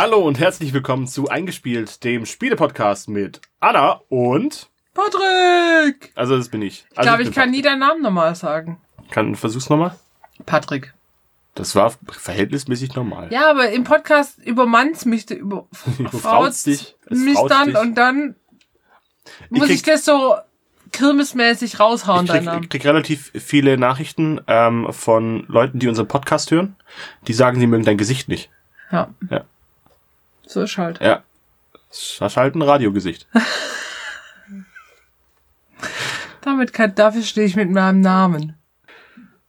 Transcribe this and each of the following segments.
Hallo und herzlich willkommen zu Eingespielt, dem Spielepodcast mit Anna und Patrick! Also das bin ich. Ich Also glaube, ich bin kann nie deinen Namen normal sagen. Patrick. Kann versuch's nochmal. Patrick. Das war verhältnismäßig normal. Ja, aber im Podcast übermannt mich, über, Überfraut's dich, es mich dann dich. und dann muss krieg- ich das so kirmesmäßig raushauen, Ich deinen krieg, Namen. ich krieg relativ viele Nachrichten ähm, von Leuten, die unseren Podcast hören, die sagen, sie mögen dein Gesicht nicht. Ja. Ja. So ist halt. Ja. Das ist halt ein Radiogesicht. Damit kann, dafür stehe ich mit meinem Namen.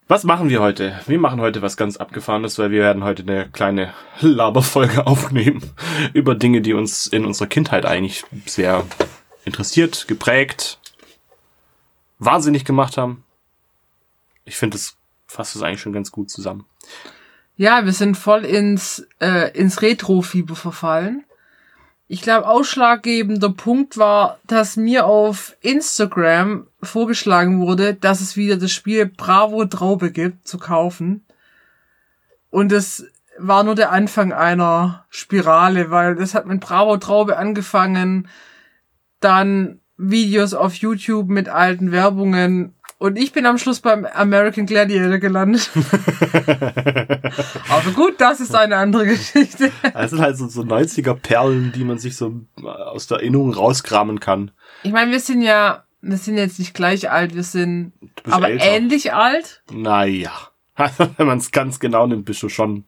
Was machen wir heute? Wir machen heute was ganz Abgefahrenes, weil wir werden heute eine kleine Laberfolge aufnehmen über Dinge, die uns in unserer Kindheit eigentlich sehr interessiert, geprägt, wahnsinnig gemacht haben. Ich finde, das fasst es eigentlich schon ganz gut zusammen. Ja, wir sind voll ins, äh, ins Retro-Fieber verfallen. Ich glaube, ausschlaggebender Punkt war, dass mir auf Instagram vorgeschlagen wurde, dass es wieder das Spiel Bravo Traube gibt zu kaufen. Und es war nur der Anfang einer Spirale, weil das hat mit Bravo Traube angefangen, dann Videos auf YouTube mit alten Werbungen und ich bin am Schluss beim American Gladiator gelandet. Aber gut, das ist eine andere Geschichte. Das sind halt so, so 90er Perlen, die man sich so aus der Erinnerung rauskramen kann. Ich meine, wir sind ja, wir sind jetzt nicht gleich alt, wir sind aber älter. ähnlich alt. Naja. Also, wenn man es ganz genau nimmt, bist du schon.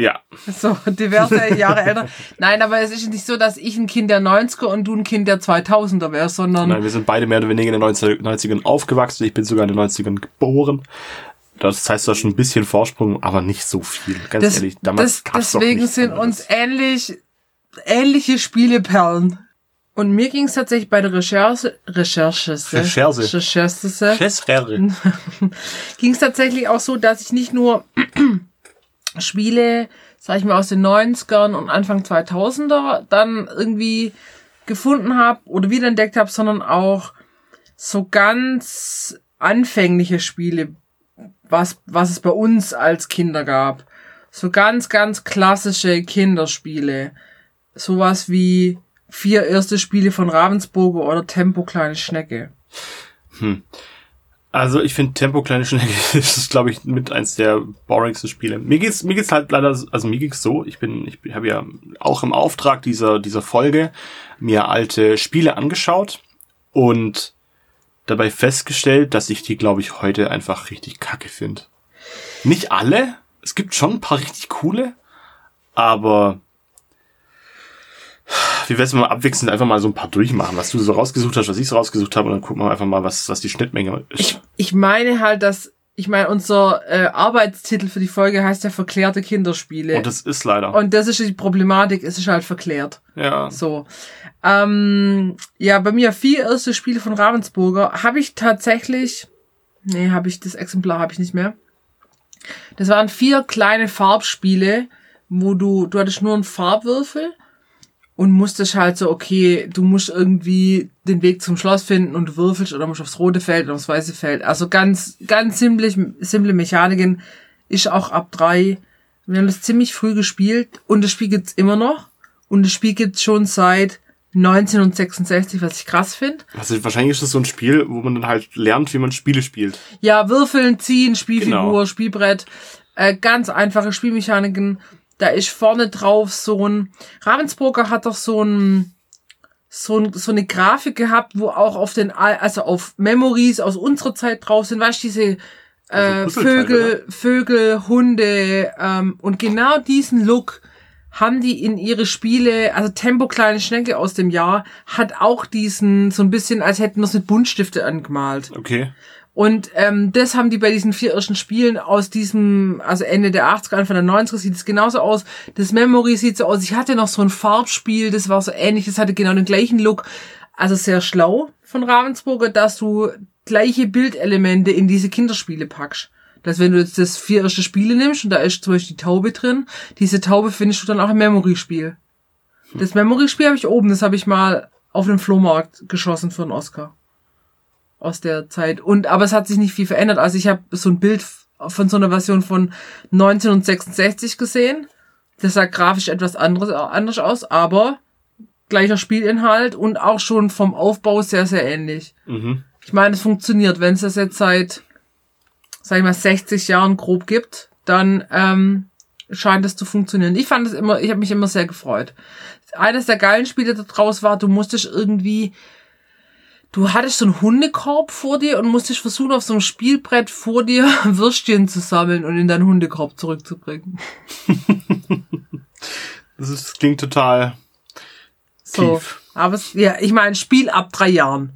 Ja. So diverse Jahre älter. Nein, aber es ist nicht so, dass ich ein Kind der 90er und du ein Kind der 2000er wärst, sondern Nein, wir sind beide mehr oder weniger in den 90 90ern aufgewachsen. Ich bin sogar in den 90ern geboren. Das heißt, hast schon ein bisschen Vorsprung, aber nicht so viel. Ganz das, ehrlich, damals das, gab's deswegen sind uns ähnlich, ähnliche Spieleperlen. Und mir ging es tatsächlich bei der Recherche, Recherche, Recherche. Recherche, Chessrere. ging es tatsächlich auch so, dass ich nicht nur Spiele, sag ich mal, aus den 90ern und Anfang 2000er dann irgendwie gefunden habe oder wiederentdeckt habe, sondern auch so ganz anfängliche Spiele, was, was es bei uns als Kinder gab. So ganz, ganz klassische Kinderspiele. Sowas wie vier erste Spiele von Ravensburger oder Tempo Kleine Schnecke. Also ich finde Tempo kleine Schnecke ist, glaube ich, mit eins der boringsten Spiele. Mir geht's mir geht's halt leider, also mir geht's so. Ich bin, ich habe ja auch im Auftrag dieser dieser Folge mir alte Spiele angeschaut und dabei festgestellt, dass ich die, glaube ich, heute einfach richtig kacke finde. Nicht alle. Es gibt schon ein paar richtig coole, aber wie wär's, wenn wir abwechselnd einfach mal so ein paar durchmachen, was du so rausgesucht hast, was ich so rausgesucht habe, und dann gucken wir einfach mal, was, was die Schnittmenge ist. Ich, ich meine halt, dass, ich meine, unser äh, Arbeitstitel für die Folge heißt ja verklärte Kinderspiele. Und das ist leider. Und das ist die Problematik, es ist halt verklärt. ja. So. Ähm, ja, bei mir vier erste Spiele von Ravensburger habe ich tatsächlich, nee, habe ich das Exemplar habe ich nicht mehr. Das waren vier kleine Farbspiele, wo du, du hattest nur einen Farbwürfel und musstest halt so, okay, du musst irgendwie den Weg zum Schloss finden und du würfelst oder musst aufs rote Feld oder aufs weiße Feld. Also ganz, ganz simple, simple Mechaniken. Ist auch ab drei. Wir haben das ziemlich früh gespielt und das Spiel gibt's immer noch. Und das Spiel gibt's schon seit 1966, was ich krass finde. Also wahrscheinlich ist das so ein Spiel, wo man dann halt lernt, wie man Spiele spielt. Ja, Würfeln, Ziehen, Spielfigur, Genau. Spielbrett, äh, ganz einfache Spielmechaniken. Da ist vorne drauf so ein, Ravensburger hat doch so ein, so, ein, so eine Grafik gehabt, wo auch auf den, Al- also auf Memories aus unserer Zeit drauf sind, weißt du, diese äh, Also Vögel, Vögel, Hunde, ähm, und genau diesen Look haben die in ihre Spiele, also Tempo kleine Schnecke aus dem Jahr, hat auch diesen, so ein bisschen, als hätten wir es mit Buntstifte angemalt. Okay. Und ähm, das haben die bei diesen vier ersten Spielen aus diesem, also Ende der 80er, Anfang der 90er sieht es genauso aus. Das Memory sieht so aus. Ich hatte noch so ein Farbspiel, das war so ähnlich, das hatte genau den gleichen Look. Also sehr schlau von Ravensburger, dass du gleiche Bildelemente in diese Kinderspiele packst. Dass wenn du jetzt das vier Spiele nimmst und da ist zum Beispiel die Taube drin, diese Taube findest du dann auch im Memory-Spiel. Das Memory-Spiel habe ich oben, das habe ich mal auf dem Flohmarkt geschossen für einen Oscar aus der Zeit. Und aber es hat sich nicht viel verändert. Also ich habe so ein Bild von so einer Version von 1966 gesehen Das sah grafisch etwas anderes, anders aus, aber gleicher Spielinhalt und auch schon vom Aufbau sehr, sehr ähnlich. Mhm. Ich meine, es funktioniert. Wenn es das jetzt seit, sag ich mal, 60 Jahren grob gibt, dann ähm, scheint es zu funktionieren. Ich fand es immer, ich habe mich immer sehr gefreut. Eines der geilen Spiele da draus war, du musstest irgendwie, du hattest so einen Hundekorb vor dir und musstest versuchen, auf so einem Spielbrett vor dir Würstchen zu sammeln und in deinen Hundekorb zurückzubringen. Das, ist, das klingt total So. tief. Aber es, ja, ich meine, Spiel ab drei Jahren.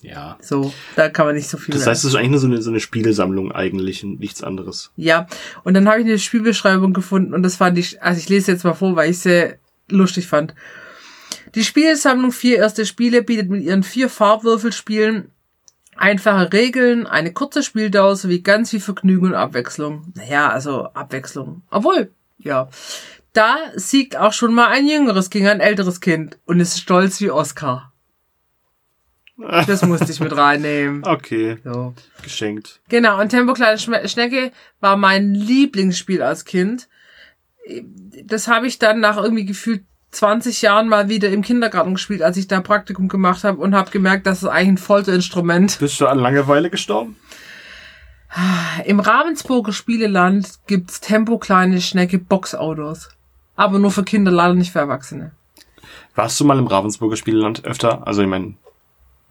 Ja. So, da kann man nicht so viel Das heißt, es ist eigentlich nur so eine, so eine Spielesammlung eigentlich und nichts anderes. Ja, und dann habe ich eine Spielbeschreibung gefunden und das fand ich, also ich lese jetzt mal vor, weil ich sehr lustig fand. Die Spielsammlung Vier erste Spiele bietet mit ihren vier Farbwürfelspielen einfache Regeln, eine kurze Spieldauer sowie ganz viel Vergnügen und Abwechslung. Naja, also Abwechslung. Obwohl, ja. Da siegt auch schon mal ein jüngeres gegen ein älteres Kind und ist stolz wie Oscar. Das musste ich mit reinnehmen. Okay, So. geschenkt. Genau, und Tempo Kleine Schnecke war mein Lieblingsspiel als Kind. Das habe ich dann nach irgendwie gefühlt 20 Jahren mal wieder im Kindergarten gespielt, als ich da Praktikum gemacht habe und habe gemerkt, das ist eigentlich ein Folterinstrument. Bist du an Langeweile gestorben? Im Ravensburger Spieleland gibt's Tempo Kleine Schnecke Boxautos. Aber nur für Kinder, leider nicht für Erwachsene. Warst du mal im Ravensburger Spielland öfter? Also ich meine,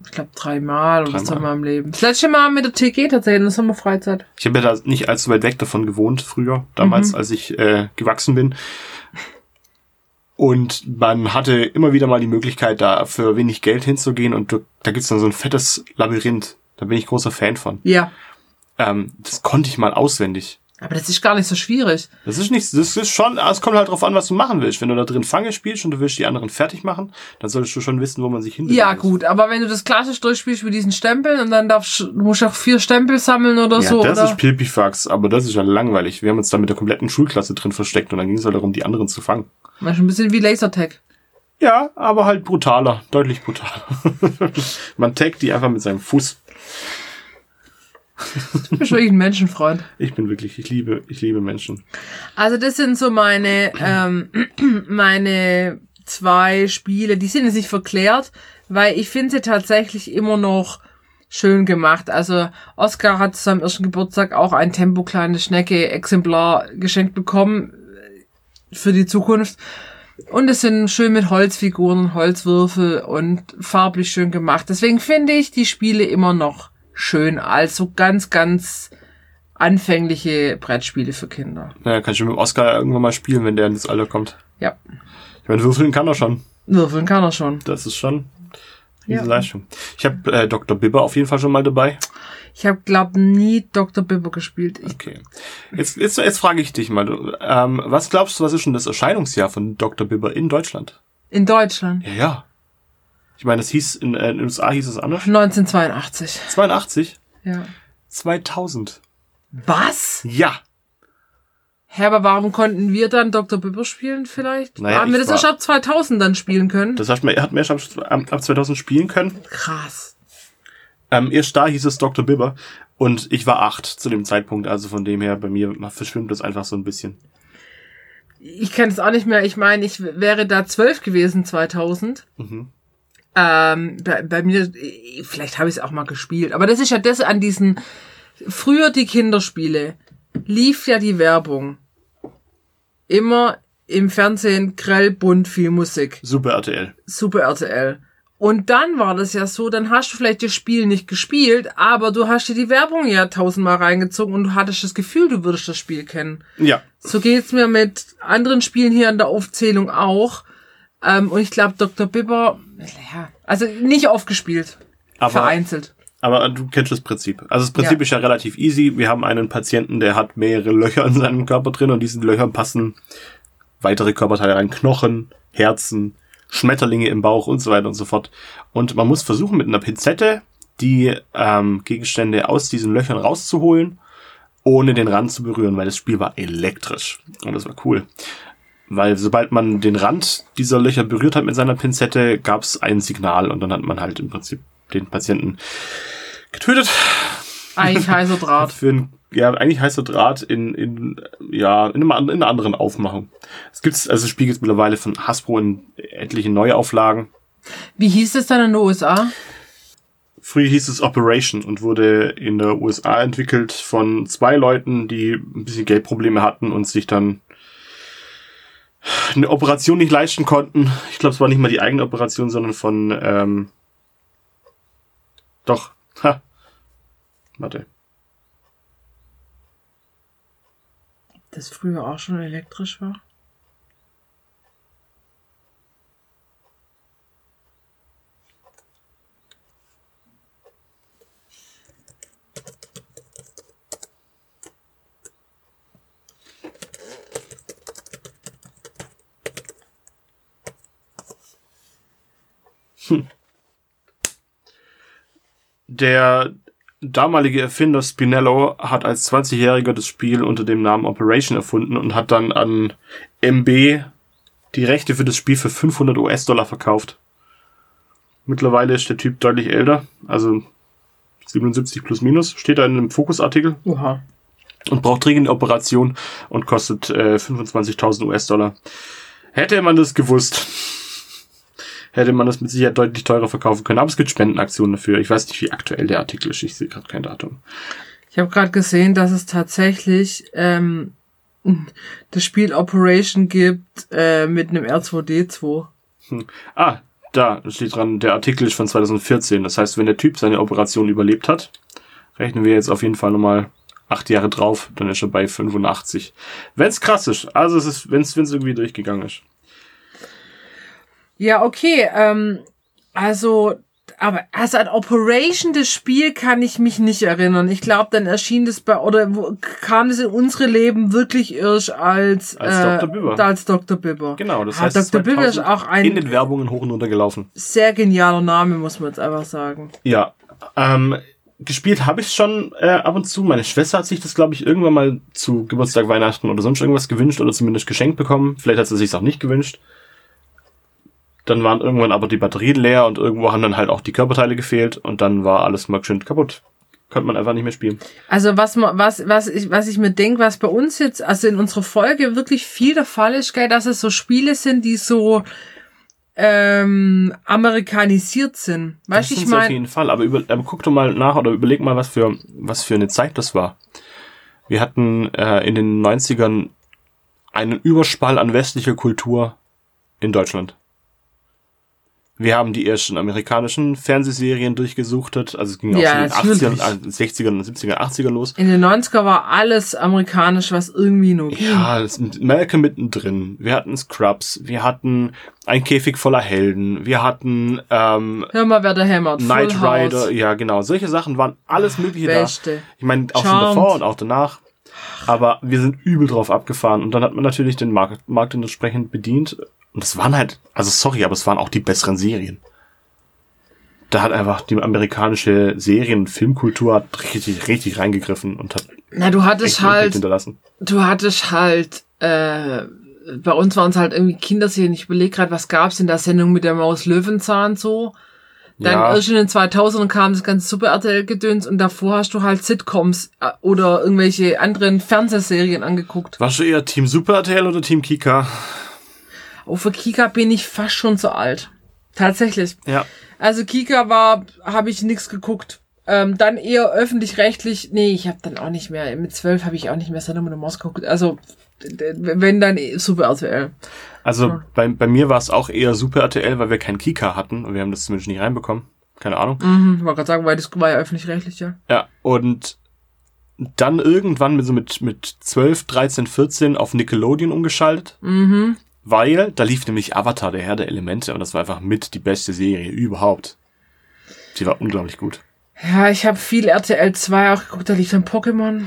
Ich glaube dreimal oder so in meinem Leben. Das letzte Mal mit der TG tatsächlich in der Sommerfreizeit. ich habe ja da nicht allzu weit weg davon gewohnt früher, damals, Mhm. als ich äh, gewachsen bin. Und man hatte immer wieder mal die Möglichkeit, da für wenig Geld hinzugehen und du, da gibt's dann so ein fettes Labyrinth. Da bin ich großer Fan von. Ja. Ähm, das konnte ich mal auswendig. Aber das ist gar nicht so schwierig. Das ist nicht, das ist schon, es kommt halt drauf an, was du machen willst. Wenn du da drin Fange spielst und du willst die anderen fertig machen, dann solltest du schon wissen, wo man sich hin Ja, gut, aber wenn du das klassisch durchspielst mit diesen Stempeln und dann darfst du musst auch vier Stempel sammeln oder Ja, so, das oder? ist Pilpifax, aber das ist ja langweilig. Wir haben uns da mit der kompletten Schulklasse drin versteckt und dann ging es halt darum, die anderen zu fangen. Manchmal ein bisschen wie Lasertag. Ja, aber halt brutaler, deutlich brutaler. Man taggt die einfach mit seinem Fuß. Du bist wirklich ein Menschenfreund. Ich bin wirklich, ich liebe, ich liebe Menschen. Also das sind so meine, ähm, meine zwei Spiele. Die sind jetzt nicht verklärt, weil ich finde sie tatsächlich immer noch schön gemacht. Also Oscar hat zu seinem ersten Geburtstag auch ein Tempo kleine Schnecke Exemplar geschenkt bekommen für die Zukunft. Und es sind schön mit Holzfiguren, Holzwürfel und farblich schön gemacht. Deswegen finde ich die Spiele immer noch schön als so ganz, ganz anfängliche Brettspiele für Kinder. Naja, kann ich mit Oscar irgendwann mal spielen, wenn der ins Alter kommt. Ja, Ich meine, würfeln kann er schon. würfeln kann er schon. Das ist schon diese Ja. Leistung. Ich habe äh, Dr. Bibber auf jeden Fall schon mal dabei. Ich habe, glaub, nie Dr. Bibber gespielt. Ich, Okay. Jetzt, jetzt, jetzt frage ich dich mal, du, ähm, was glaubst du, was ist schon das Erscheinungsjahr von Dr. Bibber in Deutschland? in Deutschland. Ja, ja. Ich meine, das hieß, in, äh, in den USA hieß es anders. 1982. 82? Ja. 2000. Was? Ja. Hä, aber warum konnten wir dann Dr. Bibber spielen vielleicht? Naja, Haben wir das erst ab 2000 dann spielen können? Das heißt, man hat mehr ab, ab 2000 spielen können. Krass. Ähm, erst da hieß es Dr. Bibber. Und ich war acht zu dem Zeitpunkt, also von dem her, bei mir verschwimmt das einfach so ein bisschen. Ich kenne es auch nicht mehr. Ich meine, ich wäre da zwölf gewesen 2000. Mhm. Ähm, bei, bei mir, vielleicht habe ich es auch mal gespielt. Aber das ist ja das an diesen, früher die Kinderspiele, lief ja die Werbung. Immer im Fernsehen grell, bunt, viel Musik. Super RTL. Super RTL. Und dann war das ja so, dann hast du vielleicht das Spiel nicht gespielt, aber du hast dir die Werbung ja tausendmal reingezogen und du hattest das Gefühl, du würdest das Spiel kennen. Ja. So geht's mir mit anderen Spielen hier in der Aufzählung auch. Ähm, und ich glaube, Dr. Bibber, ja, also nicht aufgespielt. Aber, vereinzelt. aber du kennst das Prinzip. Also das Prinzip Ja. ist ja relativ easy. Wir haben einen Patienten, der hat mehrere Löcher in seinem Körper drin und diesen Löchern passen weitere Körperteile rein. Knochen, Herzen, Schmetterlinge im Bauch und so weiter und so fort. Und man muss versuchen, mit einer Pinzette die ähm, Gegenstände aus diesen Löchern rauszuholen, ohne den Rand zu berühren, weil das Spiel war elektrisch. Und das war cool. Weil sobald man den Rand dieser Löcher berührt hat mit seiner Pinzette, gab es ein Signal und dann hat man halt im Prinzip den Patienten getötet Eigentlich heißer Draht. für einen ja, eigentlich heißt der Draht in, in, ja, in, einem, in einer anderen Aufmachung. Es gibt, also das Spiel gibt mittlerweile von Hasbro in etlichen Neuauflagen. Wie hieß es dann in den USA? Früher hieß es Operation und wurde in der USA entwickelt von zwei Leuten, die ein bisschen Geldprobleme hatten und sich dann eine Operation nicht leisten konnten. Ich glaube, es war nicht mal die eigene Operation, sondern von, ähm, doch, ha, warte. Das früher auch schon elektrisch war? Der damalige Erfinder Spinello hat als 20-Jähriger das Spiel unter dem Namen Operation erfunden und hat dann an MB die Rechte für das Spiel für 500 US-Dollar verkauft. Mittlerweile ist der Typ deutlich älter, also 77 plus minus, steht da in einem Fokusartikel Oha. und braucht dringend Operation und kostet äh, 25.000 US-Dollar. Hätte man das gewusst, hätte man das mit Sicherheit deutlich teurer verkaufen können. Aber es gibt Spendenaktionen dafür. Ich weiß nicht, wie aktuell der Artikel ist. Ich sehe gerade kein Datum. Ich habe gerade gesehen, dass es tatsächlich ähm, das Spiel Operation gibt äh, mit einem R2D2. Ah, da steht dran, der Artikel ist von 2014. Das heißt, wenn der Typ seine Operation überlebt hat, rechnen wir jetzt auf jeden Fall nochmal acht Jahre drauf, dann ist er bei 85. Wenn's krass ist, also es ist, wenn's, wenn's irgendwie durchgegangen ist. Ja, okay. Ähm, also, aber also an Operation das Spiel kann ich mich nicht erinnern. Ich glaube, dann erschien das bei oder wo, kam das in unsere Leben wirklich erst als Als äh, Dr. Bibber. Als Dr. Bibber. Genau, das Ah, heißt, Dr. Bibber ist 2000 auch ein in den Werbungen hoch und runter gelaufen. sehr genialer Name, muss man jetzt einfach sagen. Ja, ähm, gespielt habe ich schon äh, ab und zu. Meine Schwester hat sich das, glaube ich, irgendwann mal zu Geburtstag, Weihnachten oder sonst irgendwas gewünscht oder zumindest geschenkt bekommen. Vielleicht hat sie sich auch nicht gewünscht. Dann waren irgendwann aber die Batterien leer und irgendwo haben dann halt auch die Körperteile gefehlt und dann war alles mal schön kaputt. Konnte man einfach nicht mehr spielen. Also was was, was ich, was ich mir denke, was bei uns jetzt, also in unserer Folge wirklich viel der Fall ist, gell, dass es so Spiele sind, die so ähm, amerikanisiert sind. Weißt Das ich sind's auf meine, jeden Fall. Aber, über, aber guck doch mal nach oder überleg mal, was für, was für eine Zeit das war. Wir hatten äh, in den 90ern einen Überspall an westlicher Kultur in Deutschland. Wir haben die ersten amerikanischen Fernsehserien durchgesuchtet. Also es ging Ja, auch schon in den natürlich. 80ern, äh, 60ern und 70er, 80er los. in den 90er war alles amerikanisch, was irgendwie nur ging. Ja, es ist Malcolm mittendrin. Wir hatten Scrubs. Wir hatten ein Käfig voller Helden. Wir hatten ähm, Hör mal, wer da hämmert. Knight Full House. Rider, ja genau, solche Sachen waren alles mögliche Beste. da. Ich meine, auch schon Charmed. davor und auch danach. Aber wir sind übel drauf abgefahren und dann hat man natürlich den Markt, Markt entsprechend bedient. Und es waren halt, also sorry, aber es waren auch die besseren Serien. Da hat einfach die amerikanische Serien- und Filmkultur hat richtig, richtig reingegriffen und hat Na, du hattest halt, hinterlassen. du hattest halt, äh, bei uns waren es halt irgendwie Kinderserien. Ich überlege gerade, was gab's in der Sendung mit der Maus Löwenzahn so? Dann Ja. in den 2000ern kam das ganze Super RTL-Gedöns und davor hast du halt Sitcoms äh, oder irgendwelche anderen Fernsehserien angeguckt. Warst du eher Team Super RTL oder Team Kika? Oh, für Kika bin ich fast schon zu alt. Tatsächlich. Ja. Also Kika war, habe ich nix geguckt. Ähm, dann eher öffentlich-rechtlich. Nee, ich habe dann auch nicht mehr. Mit zwölf habe ich auch nicht mehr Sendung mit der Maus geguckt. Also wenn dann eh Super RTL. Also Ja. bei, bei mir war es auch eher Super RTL, weil wir kein Kika hatten und wir haben das zumindest nicht reinbekommen. Keine Ahnung. Mhm, ich wollte gerade sagen, weil das war ja öffentlich-rechtlich, ja. Ja, und dann irgendwann mit so mit, mit 12, 13, 14 auf Nickelodeon umgeschaltet, Mhm. Weil da lief nämlich Avatar, der Herr der Elemente, und das war einfach mit die beste Serie überhaupt. Die war unglaublich gut. Ja, ich habe viel RTL 2 auch geguckt, da lief dann Pokémon.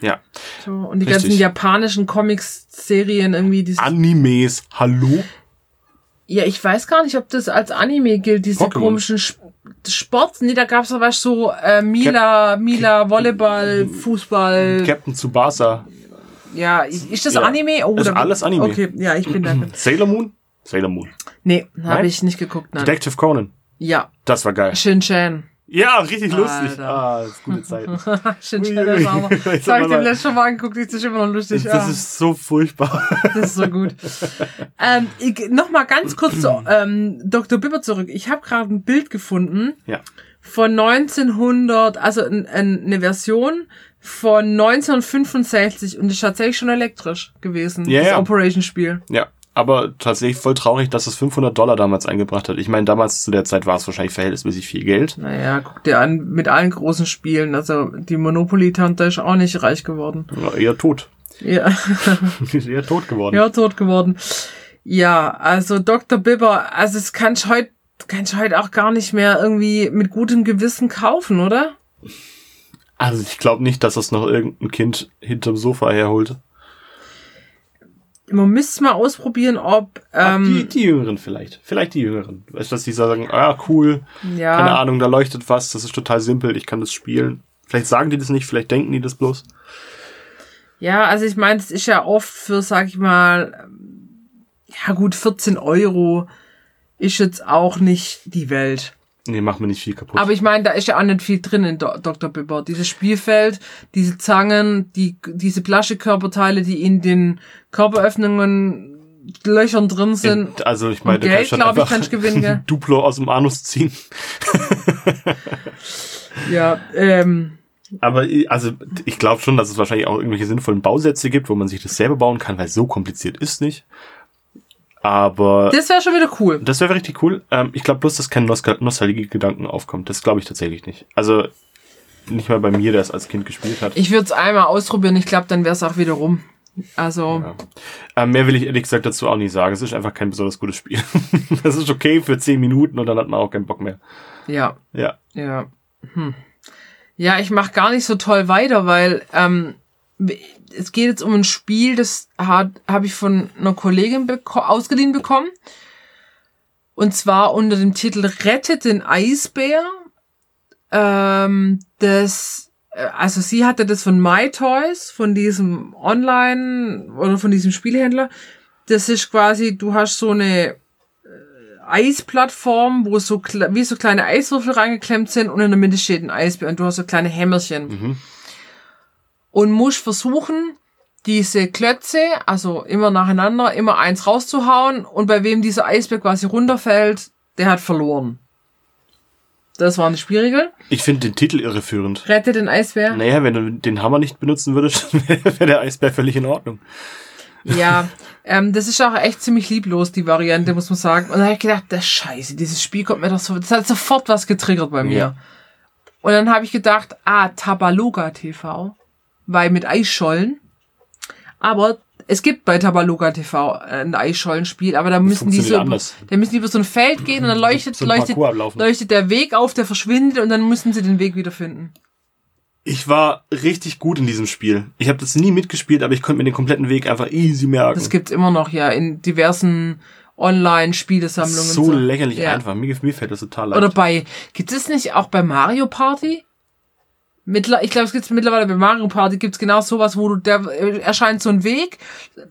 Ja. So, und die Richtig. ganzen japanischen Comics-Serien irgendwie. Dieses, Animes, hallo? ja, ich weiß gar nicht, ob das als Anime gilt, diese Pokémon. komischen Sp Sports. Nee, da gab's aber so äh, Mila, Mila, Volleyball, Fußball. Captain Tsubasa. Ja, ist das Ja. Anime? Oh, Das ist alles Anime. Okay, ja, ich bin da. Sailor Moon? Sailor Moon. Nee, habe ich nicht geguckt, nein. Detective Conan. Ja, Das war geil. Shin Chan. Ja, richtig Alter. lustig. Ah, das ist gute Zeit. Shin Ui, Shadow ui, Farmer. ui. Das habe ich dem letzten Mal angeguckt, das ist immer noch lustig. Das ah. ist so furchtbar. Das ist so gut. ähm, ich, noch mal ganz kurz zu ähm, Dr. Bibber zurück. Ich habe gerade ein Bild gefunden Ja. von 1900, also ein, ein, eine Version von 1965 und ist tatsächlich schon elektrisch gewesen, Ja, das ja. Operation-Spiel. Ja. Aber tatsächlich voll traurig, dass es 500 Dollar damals eingebracht hat. Ich meine, damals zu der Zeit war es wahrscheinlich verhältnismäßig viel Geld. Naja, guck dir an, mit allen großen Spielen, also die Monopoly-Tante ist auch nicht reich geworden. Ja, eher tot. Ja. ist eher tot geworden. Ja, tot geworden. Ja, also Dr. Bibber, also es kannst heute, kannst du heute auch gar nicht mehr irgendwie mit gutem Gewissen kaufen, oder? Also ich glaube nicht, dass das noch irgendein Kind hinterm Sofa herholt. Man müsste es mal ausprobieren, ob, Ah, die, ähm, die Jüngeren vielleicht. Vielleicht die Jüngeren. Weißt du, dass die sagen, ah, cool, keine ja, Ahnung, da leuchtet was, das ist total simpel, ich kann das spielen. Vielleicht sagen die das nicht, vielleicht denken die das bloß. ja, also ich meine, es ist ja oft für, sag ich mal, ja gut, 14 Euro ist jetzt auch nicht die Welt. Nee, macht mir nicht viel kaputt. Aber ich meine, da ist ja auch nicht viel drin in Do Dr. Bibber. Dieses Spielfeld, diese Zangen, die, diese Plastikkörperteile, die in den Körperöffnungen Löchern drin sind. also ich meine, Geld, kannst schon glaub ich, kannst gewinnen, gell? Duplo aus dem Anus ziehen. Ja, ähm, Aber ich- also ich glaube schon, dass es wahrscheinlich auch irgendwelche sinnvollen Bausätze gibt, wo man sich das selber bauen kann, weil so kompliziert ist nicht. Aber das wäre schon wieder cool. das wäre richtig cool. Ähm, ich glaube bloß, dass kein Nostal Nostalgie-Gedanken aufkommt. Das glaube ich tatsächlich nicht. Also nicht mal bei mir, der es als Kind gespielt hat. Ich würde es einmal ausprobieren, ich glaube, dann wäre es auch wieder rum. Also, Ja. Ähm, mehr will ich ehrlich gesagt dazu auch nicht sagen. Es ist einfach kein besonders gutes Spiel. Das ist okay für 10 Minuten und dann hat man auch keinen Bock mehr. ja, Ja. ja. Hm. Ja, ich mache gar nicht so toll weiter, weil ähm, es geht jetzt um ein Spiel, das habe ich von einer Kollegin beko ausgeliehen bekommen. Und zwar unter dem Titel Rettet den Eisbär. Ähm, das, äh, also sie hatte das von MyToys, von diesem Online- oder von diesem Spielhändler. Das ist quasi, du hast so eine Eisplattform, wo so wie so kleine Eiswürfel reingeklemmt sind und in der Mitte steht ein Eisbär und du hast so kleine Hämmerchen. Mhm. Und musst versuchen, diese Klötze, also immer nacheinander, immer eins rauszuhauen und bei wem dieser Eisbär quasi runterfällt, der hat verloren. Das waren die Spielregeln. Ich finde den Titel irreführend. Rette den Eisbär. Naja, wenn du den Hammer nicht benutzen würdest, wäre wär der Eisbär völlig in Ordnung. Ja, ähm, das ist auch echt ziemlich lieblos, die Variante, muss man sagen. Und da habe ich gedacht, das Scheiße, dieses Spiel kommt mir doch so, das hat sofort was getriggert bei mir. Ja. Und dann habe ich gedacht, ah, Tabaluga TV, weil mit Eisschollen. Aber es gibt bei Tabaluga TV ein Eisschollenspiel, aber da müssen die so, anders. da müssen die über so ein Feld gehen und dann leuchtet, So leuchtet, leuchtet der Weg auf, der verschwindet und dann müssen sie den Weg wiederfinden. Ich war richtig gut in diesem Spiel. Ich habe das nie mitgespielt, aber ich konnte mir den kompletten Weg einfach easy merken. Das gibt's immer noch, ja, in diversen Online-Spielesammlungen. so, und lächerlich Ja. einfach. Mir, mir fällt das total leicht. Oder bei, gibt es nicht auch bei Mario Party? Mittler, ich glaube, es gibt mittlerweile bei Mario Party gibt's genau sowas, wo du, der äh, erscheint so ein Weg.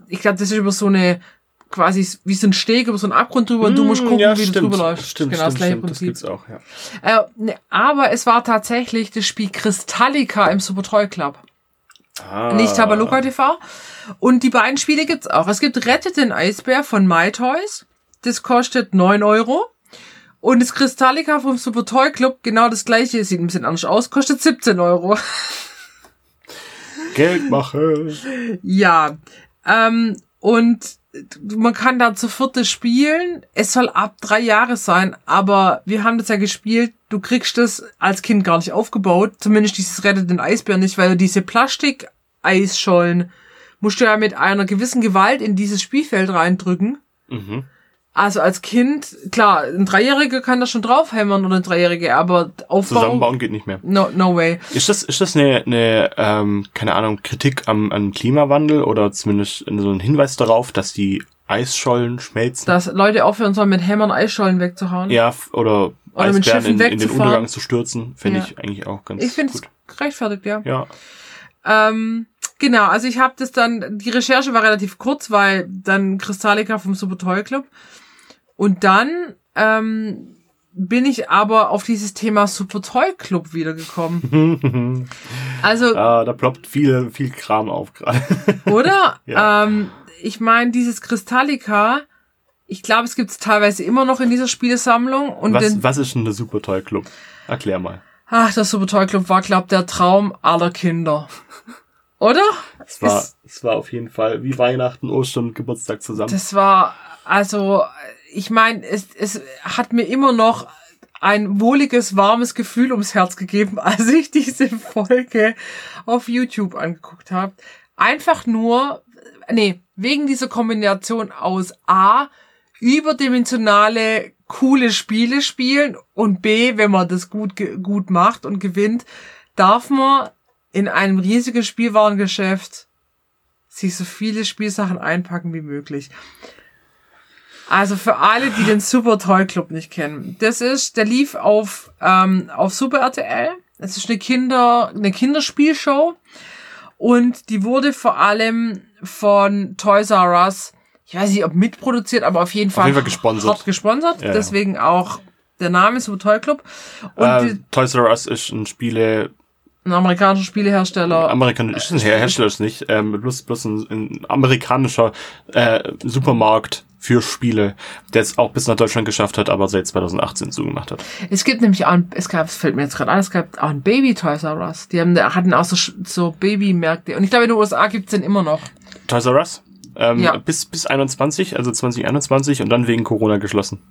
Ich glaube, das ist über so eine, quasi wie so ein Steg über so einen Abgrund drüber und du musst Hm, gucken, ja, wie du stimmt, drüber läufst. Stimmt, genau das stimmt, gleiche stimmt. Das Prinzip. gibt's auch, ja. Äh, ne, aber es war tatsächlich das Spiel Kristallica im Super Toy Club. Ah. Nicht Tabaluka TV. Und die beiden Spiele gibt's auch. Es gibt Rettet den Eisbär von MyToys. Das kostet 9 Euro. Und das Kristallica vom Super Toy Club, genau das gleiche, sieht ein bisschen anders aus, kostet 17 Euro. Geld mache. ja. Ähm, und man kann da zu vierte spielen. Es soll ab drei Jahre sein, aber wir haben das ja gespielt. Du kriegst das als Kind gar nicht aufgebaut. Zumindest dieses Rettet den Eisbär nicht, weil du diese Plastik-Eisschollen musst du ja mit einer gewissen Gewalt in dieses Spielfeld reindrücken. Mhm. Also als Kind, klar, ein Dreijähriger kann das schon draufhämmern oder ein Dreijährige, aber Aufbau, Zusammenbauen geht nicht mehr. no, no way. Ist das, ist das eine, eine ähm, keine Ahnung, Kritik am, am Klimawandel oder zumindest so ein Hinweis darauf, dass die Eisschollen schmelzen? Dass Leute aufhören sollen, mit Hämmern Eisschollen wegzuhauen. ja, oder, Oder mit Eisbären Schiffen in, in den. Untergang zu stürzen, finde Ja. ich eigentlich auch ganz Ich finde es gerechtfertigt, ja. Ja. Ähm, genau, also ich habe das dann, die Recherche war relativ kurz, weil dann Kristallica vom Super Toy Club. Und dann ähm, bin ich aber auf dieses Thema Super Toy Club wiedergekommen. also. Ah, da ploppt viel, viel Kram auf gerade. oder? ja. ähm, ich meine, dieses Kristallika, ich glaube, es gibt es teilweise immer noch in dieser Spielesammlung. Und was, den, was ist denn der Super Toy Club? Erklär mal. Ach, der Super Toy Club war, glaube der Traum aller Kinder. Oder? Es war, es, es war auf jeden Fall wie Weihnachten, Ostern und Geburtstag zusammen. Das war, also, ich meine, es, es hat mir immer noch ein wohliges, warmes Gefühl ums Herz gegeben, als ich diese Folge auf YouTube angeguckt habe. Einfach nur, nee, wegen dieser Kombination aus A, überdimensionale, coole Spiele spielen und B, wenn man das gut, gut macht und gewinnt, darf man in einem riesigen Spielwarengeschäft sich so viele Spielsachen einpacken wie möglich. Also für alle, die den Super Toy Club nicht kennen, das ist, der lief auf ähm, auf Super RTL. Es ist eine Kinder eine Kinderspielshow und die wurde vor allem von Toys R Us, ich weiß nicht, ob mitproduziert, aber auf jeden Fall, auf jeden Fall gesponsert. gesponsert. Ja. Deswegen auch der Name Super Toy Club. Und äh, Toys R Us ist ein Spiele ein amerikanischer Spielehersteller. Amerikanischer äh, Hersteller ist nicht, ähm, bloß, bloß ein, ein amerikanischer äh, Supermarkt für Spiele, der es auch bis nach Deutschland geschafft hat, aber seit 2018 zugemacht hat. Es gibt nämlich auch, ein, es gab, es fällt mir jetzt gerade an, es gab auch ein Baby Toys R Us. Die haben, hatten auch so, so Babymärkte. Und ich glaube, in den USA gibt's den immer noch. Toys R Us? Ähm, ja. Bis, bis 21, also 2021 und dann wegen Corona geschlossen.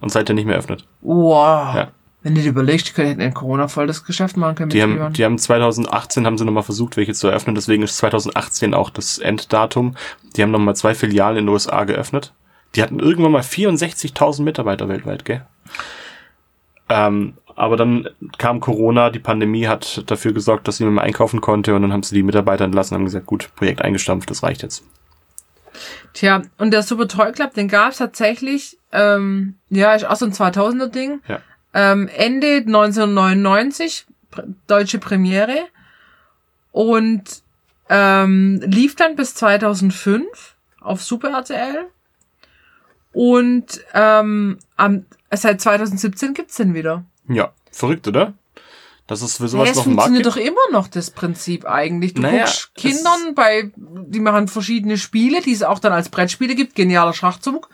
Und seitdem nicht mehr öffnet. Wow. Ja. Wenn du dir überlegst, die könnten in Corona voll das Geschäft machen können. Die haben, die haben 2018 haben sie nochmal versucht, welche zu eröffnen. Deswegen ist 2018 auch das Enddatum. Die haben nochmal zwei Filialen in den USA geöffnet. Die hatten irgendwann mal 64.000 Mitarbeiter weltweit, gell? Ähm, aber dann kam Corona, die Pandemie hat dafür gesorgt, dass niemand mehr einkaufen konnte und dann haben sie die Mitarbeiter entlassen und haben gesagt, gut, Projekt eingestampft, das reicht jetzt. Tja, und der Super Toy Club, den gab's tatsächlich, ähm, ja, ist auch so ein 2000er Ding. Ja. Ähm, Ende 1999, deutsche Premiere. Und ähm, lief dann bis 2005 auf Super RTL. Und ähm, am, seit 2017 gibt's den wieder. Ja, verrückt, oder? Das ist für sowas ja, noch ein Markt funktioniert doch immer noch das Prinzip eigentlich. Du naja, guckst Kindern bei, die machen verschiedene Spiele, die es auch dann als Brettspiele gibt, genialer Schachzug.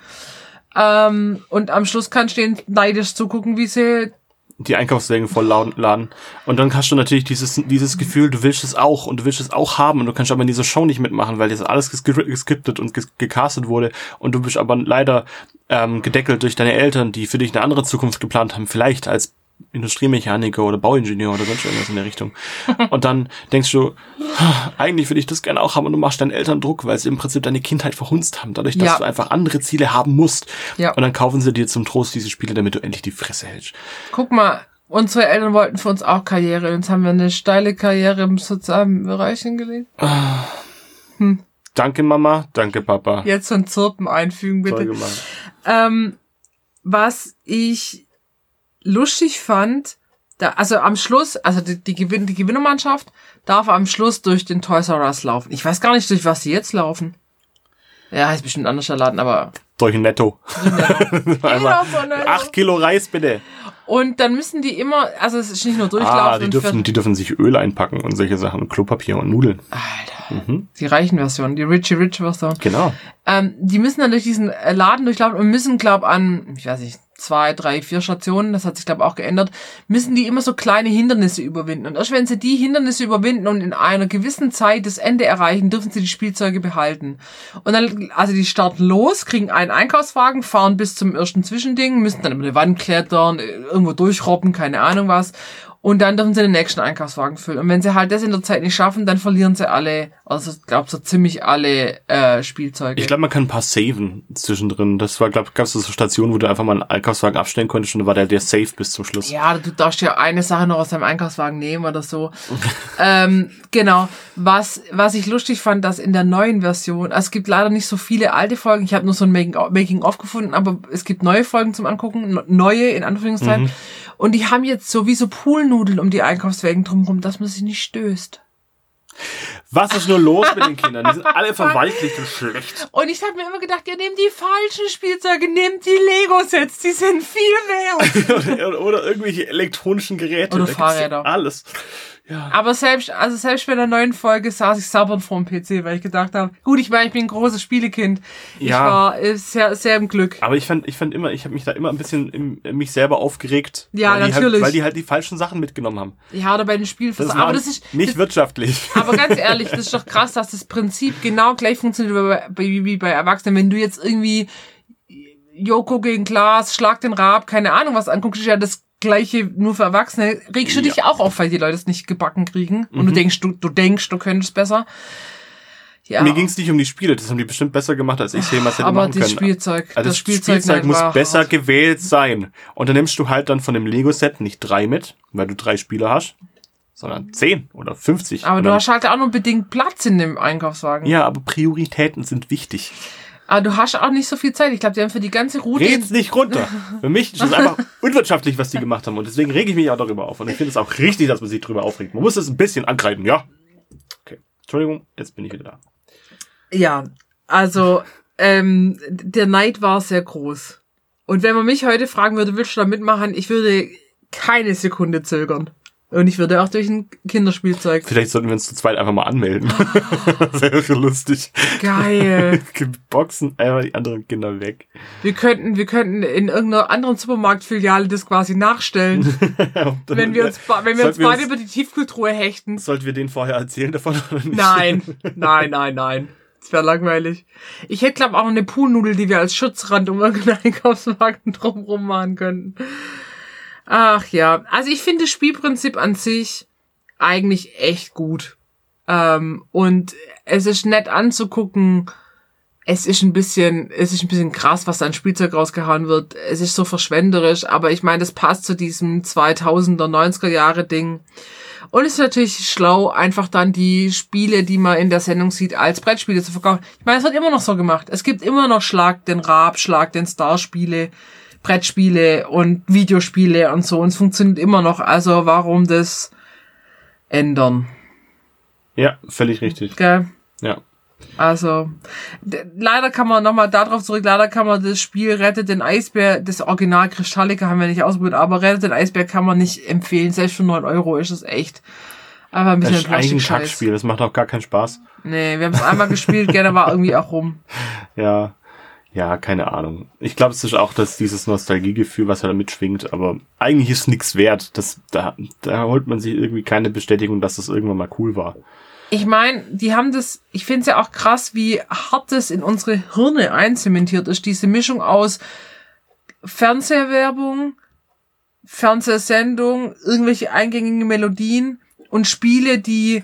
Ähm, und am Schluss kannst du denen neidisch zugucken, wie sie die Einkaufswagen voll laden. Und dann hast du natürlich dieses, dieses Gefühl, du willst es auch und du willst es auch haben und du kannst aber in dieser Show nicht mitmachen, weil jetzt alles geskriptet und gecastet wurde und du bist aber leider ähm, gedeckelt durch deine Eltern, die für dich eine andere Zukunft geplant haben, vielleicht als Industriemechaniker oder Bauingenieur oder sonst irgendwas in der Richtung. Und dann denkst du, eigentlich würde ich das gerne auch haben und du machst deinen Eltern Druck, weil sie im Prinzip deine Kindheit verhunzt haben, dadurch, dass ja. du einfach andere Ziele haben musst. Ja. Und dann kaufen sie dir zum Trost diese Spiele, damit du endlich die Fresse hältst. Guck mal, unsere Eltern wollten für uns auch Karriere. Jetzt haben wir eine steile Karriere im sozialen Bereich hingelegt. Hm. Danke Mama, danke Papa. Jetzt so ein Zirpen einfügen, bitte. Ähm, was ich lustig fand, da, also am Schluss, also die, die, Gewinn, die Gewinnermannschaft darf am Schluss durch den Toys R Us laufen. Ich weiß gar nicht, durch was sie jetzt laufen. Ja, ist bestimmt ein anderer Laden, aber. Durch ein Netto. Einmal acht Kilo Reis, bitte. Und dann müssen die immer, also es ist nicht nur durchlaufen. Ah, die dürfen, die dürfen sich Öl einpacken und solche Sachen, Klopapier und Nudeln. Alter. Mhm. Die reichen Version, die Richie Rich Version. Genau. Ähm, die müssen dann durch diesen Laden durchlaufen und müssen, glaub an, ich weiß nicht, zwei, drei, vier Stationen, das hat sich glaube auch geändert, müssen die immer so kleine Hindernisse überwinden. Und erst wenn sie die Hindernisse überwinden und in einer gewissen Zeit das Ende erreichen, dürfen sie die Spielzeuge behalten. Und dann, also die starten los, kriegen einen Einkaufswagen, fahren bis zum ersten Zwischending, müssen dann über eine Wand klettern, irgendwo durchrobben, keine Ahnung was. Und dann dürfen sie den nächsten Einkaufswagen füllen. Und wenn sie halt das in der Zeit nicht schaffen, dann verlieren sie alle, also ich glaube so ziemlich alle äh, Spielzeuge. Ich glaube, man kann ein paar saven zwischendrin. Das war, glaube gab es so Stationen, wo du einfach mal einen Einkaufswagen abstellen konntest und dann war der der safe bis zum Schluss. Ja, du darfst ja eine Sache noch aus deinem Einkaufswagen nehmen oder so. ähm, genau. Was, was ich lustig fand, dass in der neuen Version, also es gibt leider nicht so viele alte Folgen, ich habe nur so ein Making-of gefunden, aber es gibt neue Folgen zum Angucken, neue in Anführungszeichen. Mhm. Und die haben jetzt sowieso Poolnudeln um die Einkaufswagen drumherum, dass man sich nicht stößt. Was ist nur los mit den Kindern? Die sind alle verweichlicht und schlecht. Und ich habe mir immer gedacht, ihr nehmt die falschen Spielzeuge, nehmt die Lego-Sets, die sind viel wert. oder, oder irgendwelche elektronischen Geräte. Oder ja Fahrräder. Alles. Ja. Aber selbst, also selbst bei der neuen Folge saß ich sabbernd vorm PC, weil ich gedacht habe, gut, ich meine, ich bin ein großes Spielekind. Ich Ja. war äh, sehr, sehr im Glück. Aber ich fand, ich fand immer, ich habe mich da immer ein bisschen im, in mich selber aufgeregt. Ja, weil die natürlich. Halt, weil die halt die falschen Sachen mitgenommen haben. Ja, oder bei den Das Spielversagen. war Aber das ist, nicht wirtschaftlich. Aber ganz ehrlich, das ist doch krass, dass das Prinzip genau gleich funktioniert wie bei, Erwachsenen. Wenn du jetzt irgendwie Joko gegen Klaas, Schlag den Rab, keine Ahnung was anguckst, ist ja das gleiche nur für Erwachsene. Regst du Ja. dich auch auf, weil die Leute es nicht gebacken kriegen und du denkst, du, du denkst, du könntest besser. Ja, Mir ging es nicht um die Spiele, das haben die bestimmt besser gemacht, als ich jemals hätte aber machen das können. Spielzeug, Also das Spielzeug, nein, muss besser hart. gewählt sein. Und dann nimmst du halt dann von dem Lego-Set nicht drei mit, weil du drei Spieler hast, sondern zehn oder 50. Aber du hast halt auch nur bedingt Platz in dem Einkaufswagen. ja, aber Prioritäten sind wichtig. Aber du hast auch nicht so viel Zeit. Ich glaube, die haben für die ganze Route Red's nicht runter. Für mich ist es einfach unwirtschaftlich, was die gemacht haben. Und deswegen rege ich mich auch darüber auf. Und ich finde es auch richtig, dass man sich darüber aufregt. Man muss es ein bisschen angreifen, ja? Okay. Entschuldigung, jetzt bin ich wieder da. Ja, also ähm, der Neid war sehr groß. Und wenn man mich heute fragen würde, willst du da mitmachen, ich würde keine Sekunde zögern. Und ich würde auch durch ein Kinderspielzeug. Vielleicht sollten wir uns zu zweit einfach mal anmelden. das wäre dann Geil. Boxen einfach die anderen Kinder weg. Wir könnten, wir könnten in irgendeiner anderen Supermarktfiliale das quasi nachstellen, wenn wir uns, wenn wir uns wir beide uns- über die Tiefkultur hechten. Sollten wir denen vorher erzählen davon oder nicht? Nein, nein, nein, nein. Das wäre langweilig. Ich hätte, glaube auch noch eine Poolnudel, die wir als Schutzrand um irgendeinen Einkaufswagen drumrum machen könnten. Ach ja, also ich finde das Spielprinzip an sich eigentlich echt gut. Ähm, und es ist nett anzugucken. Es ist ein bisschen, es ist ein bisschen krass, was da an Spielzeug rausgehauen wird. Es ist so verschwenderisch, aber ich meine, das passt zu diesem 2000er, 90er Jahre Ding. Und es ist natürlich schlau, einfach dann die Spiele, die man in der Sendung sieht, als Brettspiele zu verkaufen. Ich meine, es wird immer noch so gemacht. Es gibt immer noch Schlag den Rab, Schlag den Star Spiele, Brettspiele und Videospiele und so. Und es funktioniert immer noch. Also warum das ändern? Ja, völlig richtig. Gell? Ja. Also, leider kann man nochmal darauf zurück, leider kann man das Spiel Rettet den Eisbär, das Original Kristallica haben wir nicht ausprobiert, aber Rettet den Eisbär kann man nicht empfehlen. Selbst für 9 Euro ist es echt einfach ein Das bisschen ist eigentlich ein. Kackspiel, das macht auch gar keinen Spaß. Nee, wir haben es einmal gespielt, gerne war irgendwie auch rum. Ja. Ja, keine Ahnung. Ich glaube, es ist auch dass dieses Nostalgiegefühl, was da mitschwingt, aber eigentlich ist nichts wert. Das, da, da holt man sich irgendwie keine Bestätigung, dass das irgendwann mal cool war. Ich meine, die haben das, ich finde es ja auch krass, wie hart das in unsere Hirne einzementiert ist. Diese Mischung aus Fernsehwerbung, Fernsehsendung, irgendwelche eingängigen Melodien und Spiele, die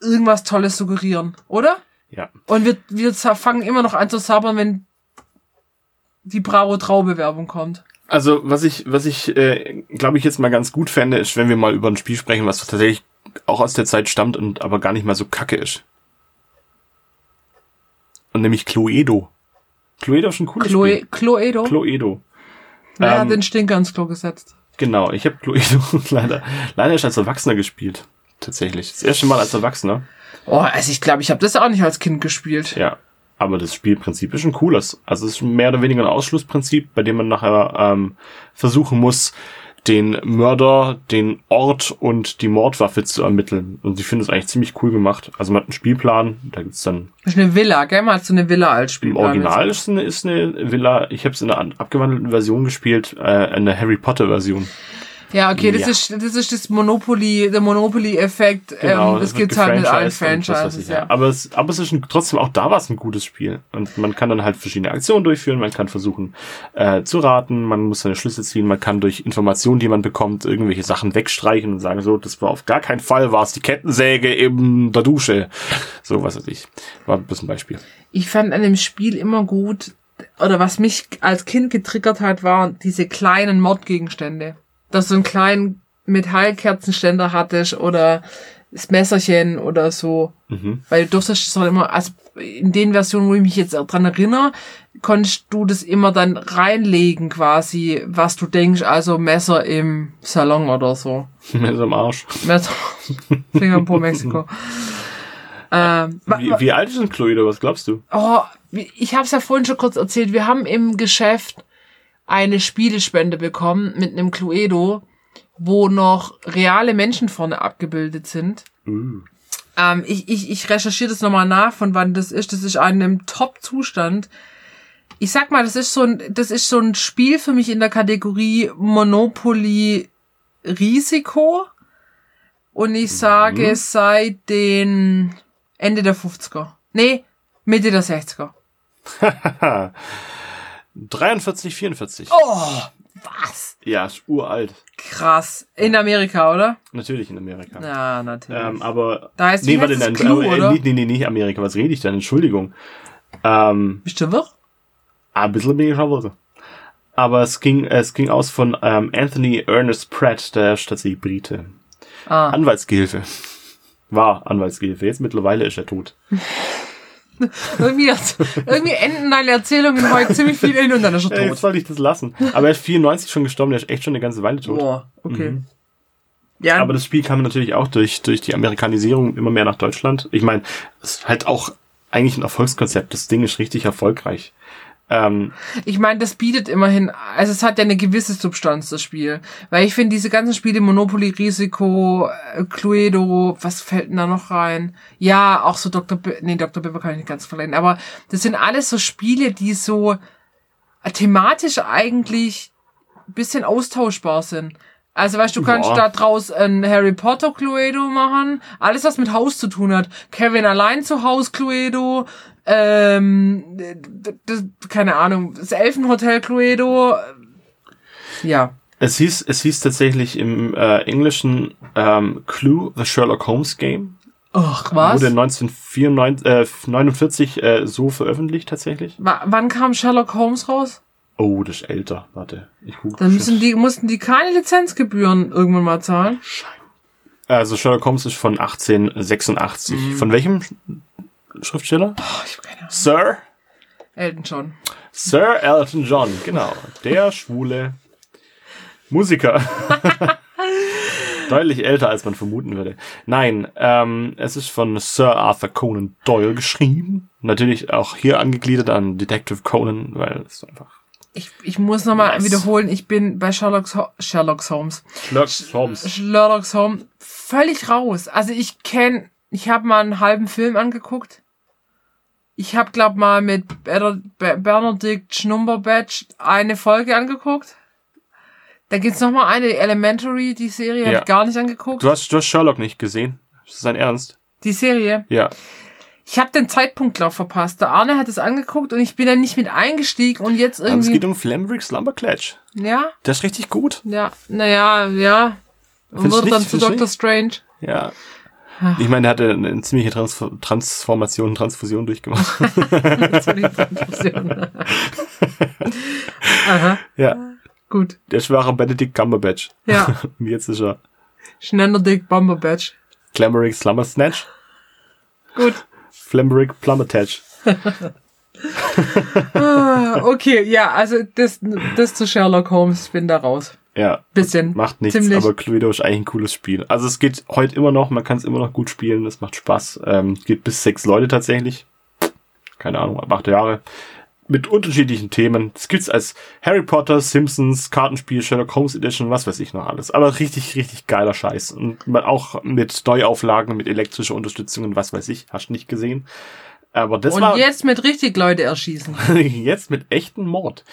irgendwas Tolles suggerieren, oder? Ja. Und wir, wir fangen immer noch an zu sabbern, wenn die Bravo Traube Werbung kommt. Also, was ich, was ich, äh, glaube ich, jetzt mal ganz gut fände, ist, wenn wir mal über ein Spiel sprechen, was tatsächlich auch aus der Zeit stammt und aber gar nicht mal so kacke ist. Und nämlich Cluedo. Cluedo ist ein cooles Chloe, Spiel. Chloedo. Cluedo. Wer ähm, den Stinker ins Klo gesetzt? Genau, ich habe Cluedo leider, leider erst als Erwachsener gespielt. Tatsächlich. Das erste Mal als Erwachsener. Oh, also ich glaube, ich habe das auch nicht als Kind gespielt. Ja. Aber das Spielprinzip ist ein cooles. Also es ist mehr oder weniger ein Ausschlussprinzip, bei dem man nachher ähm, versuchen muss, den Mörder, den Ort und die Mordwaffe zu ermitteln. Und ich finde es eigentlich ziemlich cool gemacht. Also man hat einen Spielplan, da gibt's dann Das ist eine Villa, gell? Man hat so eine Villa als Spiel. im Original ist eine, ist eine Villa, ich habe es in einer an- abgewandelten Version gespielt, äh, eine Harry Potter Version. Ja, okay, das Ja. ist das ist das Monopoly, der Monopoly-Effekt. Genau, ähm, das wird gibt's halt mit allen Franchises, ich, ja. Aber es, aber es ist ein, trotzdem auch da war es ein gutes Spiel. Und man kann dann halt verschiedene Aktionen durchführen, man kann versuchen äh, zu raten, man muss seine Schlüsse ziehen, man kann durch Informationen, die man bekommt, irgendwelche Sachen wegstreichen und sagen, so, das war auf gar keinen Fall, war es die Kettensäge in der Dusche. So, was weiß ich. War ein bisschen Beispiel. Ich fand an dem Spiel immer gut, oder was mich als Kind getriggert hat, waren diese kleinen Mordgegenstände. Dass du einen kleinen Metallkerzenständer hattest oder das Messerchen oder so. Mhm. Weil du durftest es auch immer, also in den Versionen, wo ich mich jetzt dran erinnere, konntest du das immer dann reinlegen quasi, was du denkst, also Messer im Salon oder so. Messer am Arsch. Messer, Singapur, Mexiko. Ähm, Wie, wie alt ist denn Cluedo? Was glaubst du? oh, ich habe es ja vorhin schon kurz erzählt. Wir haben im Geschäft eine Spielespende bekommen mit einem Cluedo, wo noch reale Menschen vorne abgebildet sind. Uh. Ähm, ich, ich, ich recherchiere das nochmal nach, von wann das ist. Das ist in einem Top-Zustand. Ich sag mal, das ist so ein, das ist so ein Spiel für mich in der Kategorie Monopoly Risiko. Und ich sage seit den Ende der 50er. Nee, Mitte der 60er. 43, 44. Oh, was? Ja, ist uralt. Krass. In Amerika, oder? Natürlich in Amerika. Ja, natürlich. Ähm, aber. Da heißt- nee, warte, nein, Clue, äh, oder? nee, nee, nee, nicht Amerika. Was rede ich denn? Entschuldigung. Ähm, Bist du wirr? ein bisschen bin ich schon wirre. Aber es ging, es ging aus von ähm, Anthony Ernest Pratt, der ist tatsächlich Brite. Ah. Anwaltsgehilfe. War Anwaltsgehilfe. Jetzt mittlerweile ist er tot. Irgendwie, irgendwie enden deine Erzählungen heute ziemlich viel in und dann ist er tot. jetzt sollte ich das lassen. Aber er ist 94 schon gestorben, der ist echt schon eine ganze Weile tot. Boah, okay. Ja, Aber das Spiel kam natürlich auch durch, durch die Amerikanisierung immer mehr nach Deutschland. Ich meine, es ist halt auch eigentlich ein Erfolgskonzept. Das Ding ist richtig erfolgreich. Ähm, ich meine, das bietet immerhin, also es hat ja eine gewisse Substanz, das Spiel. Weil ich finde, diese ganzen Spiele, Monopoly, Risiko, äh, Cluedo, was fällt denn da noch rein? Ja, auch so Dr. B nee, Dr. Bibber kann ich nicht ganz verleiden, aber das sind alles so Spiele, die so thematisch eigentlich ein bisschen austauschbar sind. Also weißt du, du kannst Ja. da draus ein Harry Potter Cluedo machen, alles was mit Haus zu tun hat. Kevin allein zu Haus Cluedo, ähm, d- d- keine Ahnung, das Elfenhotel Cluedo. Ja. es hieß, es hieß tatsächlich im äh, Englischen ähm, Clue, the Sherlock Holmes Game. Ach, was? Wurde 1949 äh, so veröffentlicht tatsächlich. Wa- wann kam Sherlock Holmes raus? Oh, das ist älter. Warte, ich gucke. Dann müssen die, mussten die keine Lizenzgebühren irgendwann mal zahlen. Also Sherlock Holmes ist von 1886. Mhm. Von welchem Schriftsteller? Oh, ich hab keine Ahnung. Sir Elton John. Sir Elton John, genau. Der schwule Musiker. Deutlich älter, als man vermuten würde. Nein, ähm, es ist von Sir Arthur Conan Doyle geschrieben. Natürlich auch hier angegliedert an Detective Conan, weil es einfach Ich, ich muss nochmal Nice. wiederholen, ich bin bei Sherlock, Ho Sherlock Holmes. Sherlock Holmes. Sherlock Holmes völlig raus. Also ich kenn, ich habe mal einen halben Film angeguckt. Ich habe glaub mal mit Benedict Schnumberbatch eine Folge angeguckt. Da gibt's noch mal eine Elementary, die Serie Ja. hab ich gar nicht angeguckt. Du hast, du hast Sherlock nicht gesehen. Ist das dein Ernst? Die Serie. Ja. Ich habe den Zeitpunkt glaub verpasst. Der Arne hat es angeguckt und ich bin da nicht mit eingestiegen und jetzt Aber es irgendwie geht um Flambrick Slumberclatch. ja, Der ist richtig gut. ja, naja, ja. Und wurde dann zu Doctor Strange. Ja. Ich meine, der hatte eine, eine ziemliche Transfer Transformation, Transfusion durchgemacht. Transfusion. Aha, ja. gut. Der schwache Benedict Cumberbatch. Ja, Und jetzt ist er schneller Dick Bomberbatch. Clamberick Slumber Snatch. Gut. Flambrick Plummetatch. Ah, Okay, ja, also das, das zu Sherlock Holmes, ich bin da raus. Ja. Bisschen. Macht nichts, Ziemlich. aber Cluedo ist eigentlich ein cooles Spiel. Also es geht heute immer noch, man kann es immer noch gut spielen, es macht Spaß. Ähm, es geht bis sechs Leute tatsächlich. Keine Ahnung, ab acht Jahre. Mit unterschiedlichen Themen. Es gibt's als Harry Potter, Simpsons, Kartenspiel, Sherlock Holmes Edition, was weiß ich noch alles. Aber richtig, richtig geiler Scheiß. Und man auch mit Neuauflagen, mit elektrischer Unterstützung und was weiß ich. Hast du nicht gesehen. Aber das Und war jetzt mit richtig Leute erschießen. jetzt mit echten Mord.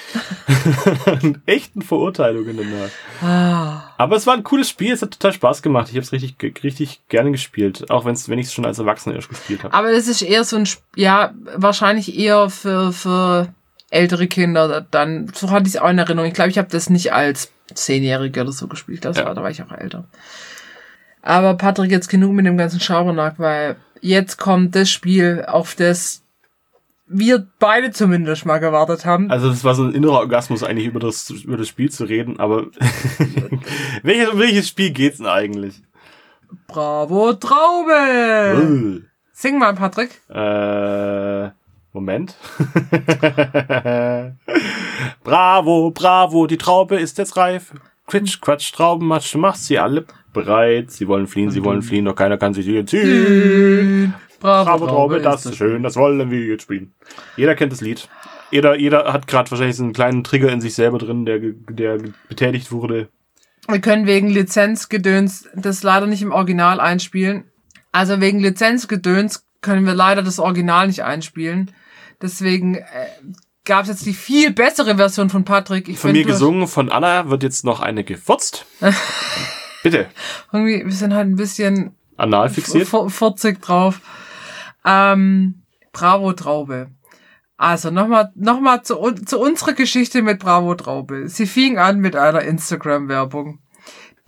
und echten Verurteilungen danach. Ah, Aber es war ein cooles Spiel, es hat total Spaß gemacht. Ich habe es richtig, richtig gerne gespielt, auch wenn's, wenn ich es schon als Erwachsener erst gespielt habe. aber das ist eher so ein, ja, wahrscheinlich eher für, für ältere Kinder. Dann, so hatte ich es auch in Erinnerung. Ich glaube, ich habe das nicht als Zehnjährige oder so gespielt. Das Ja. war, da war ich auch älter. Aber Patrick, jetzt genug mit dem ganzen Schabernack, weil jetzt kommt das Spiel, auf das wir beide zumindest mal gewartet haben. Also das war so ein innerer Orgasmus eigentlich über das, über das Spiel zu reden, aber welches, um welches Spiel geht's denn eigentlich? Bravo Traube! Sing mal, Patrick. Äh, Moment. bravo, bravo, die Traube ist jetzt reif. Quitsch, Quatsch, Traubenmatsch, du machst sie alle bereit. Sie wollen fliehen, sie wollen fliehen, doch keiner kann sich hier ziehen. Bravo, Bravo, Traube, das ist schön, das wollen wir jetzt spielen. Jeder kennt das Lied. Jeder, jeder hat gerade wahrscheinlich so einen kleinen Trigger in sich selber drin, der, der betätigt wurde. Wir können wegen Lizenzgedöns das leider nicht im Original einspielen. Also wegen Lizenzgedöns können wir leider das Original nicht einspielen. Deswegen äh, gab es jetzt die viel bessere Version von Patrick. Ich Von mir gesungen, von Anna wird jetzt noch eine gefurzt. Bitte. Irgendwie, wir sind halt ein bisschen Anal fixiert. 40 drauf. Ähm, Bravo Traube. Also nochmal noch mal zu, zu unserer Geschichte mit Bravo Traube. Sie fing an mit einer Instagram-Werbung,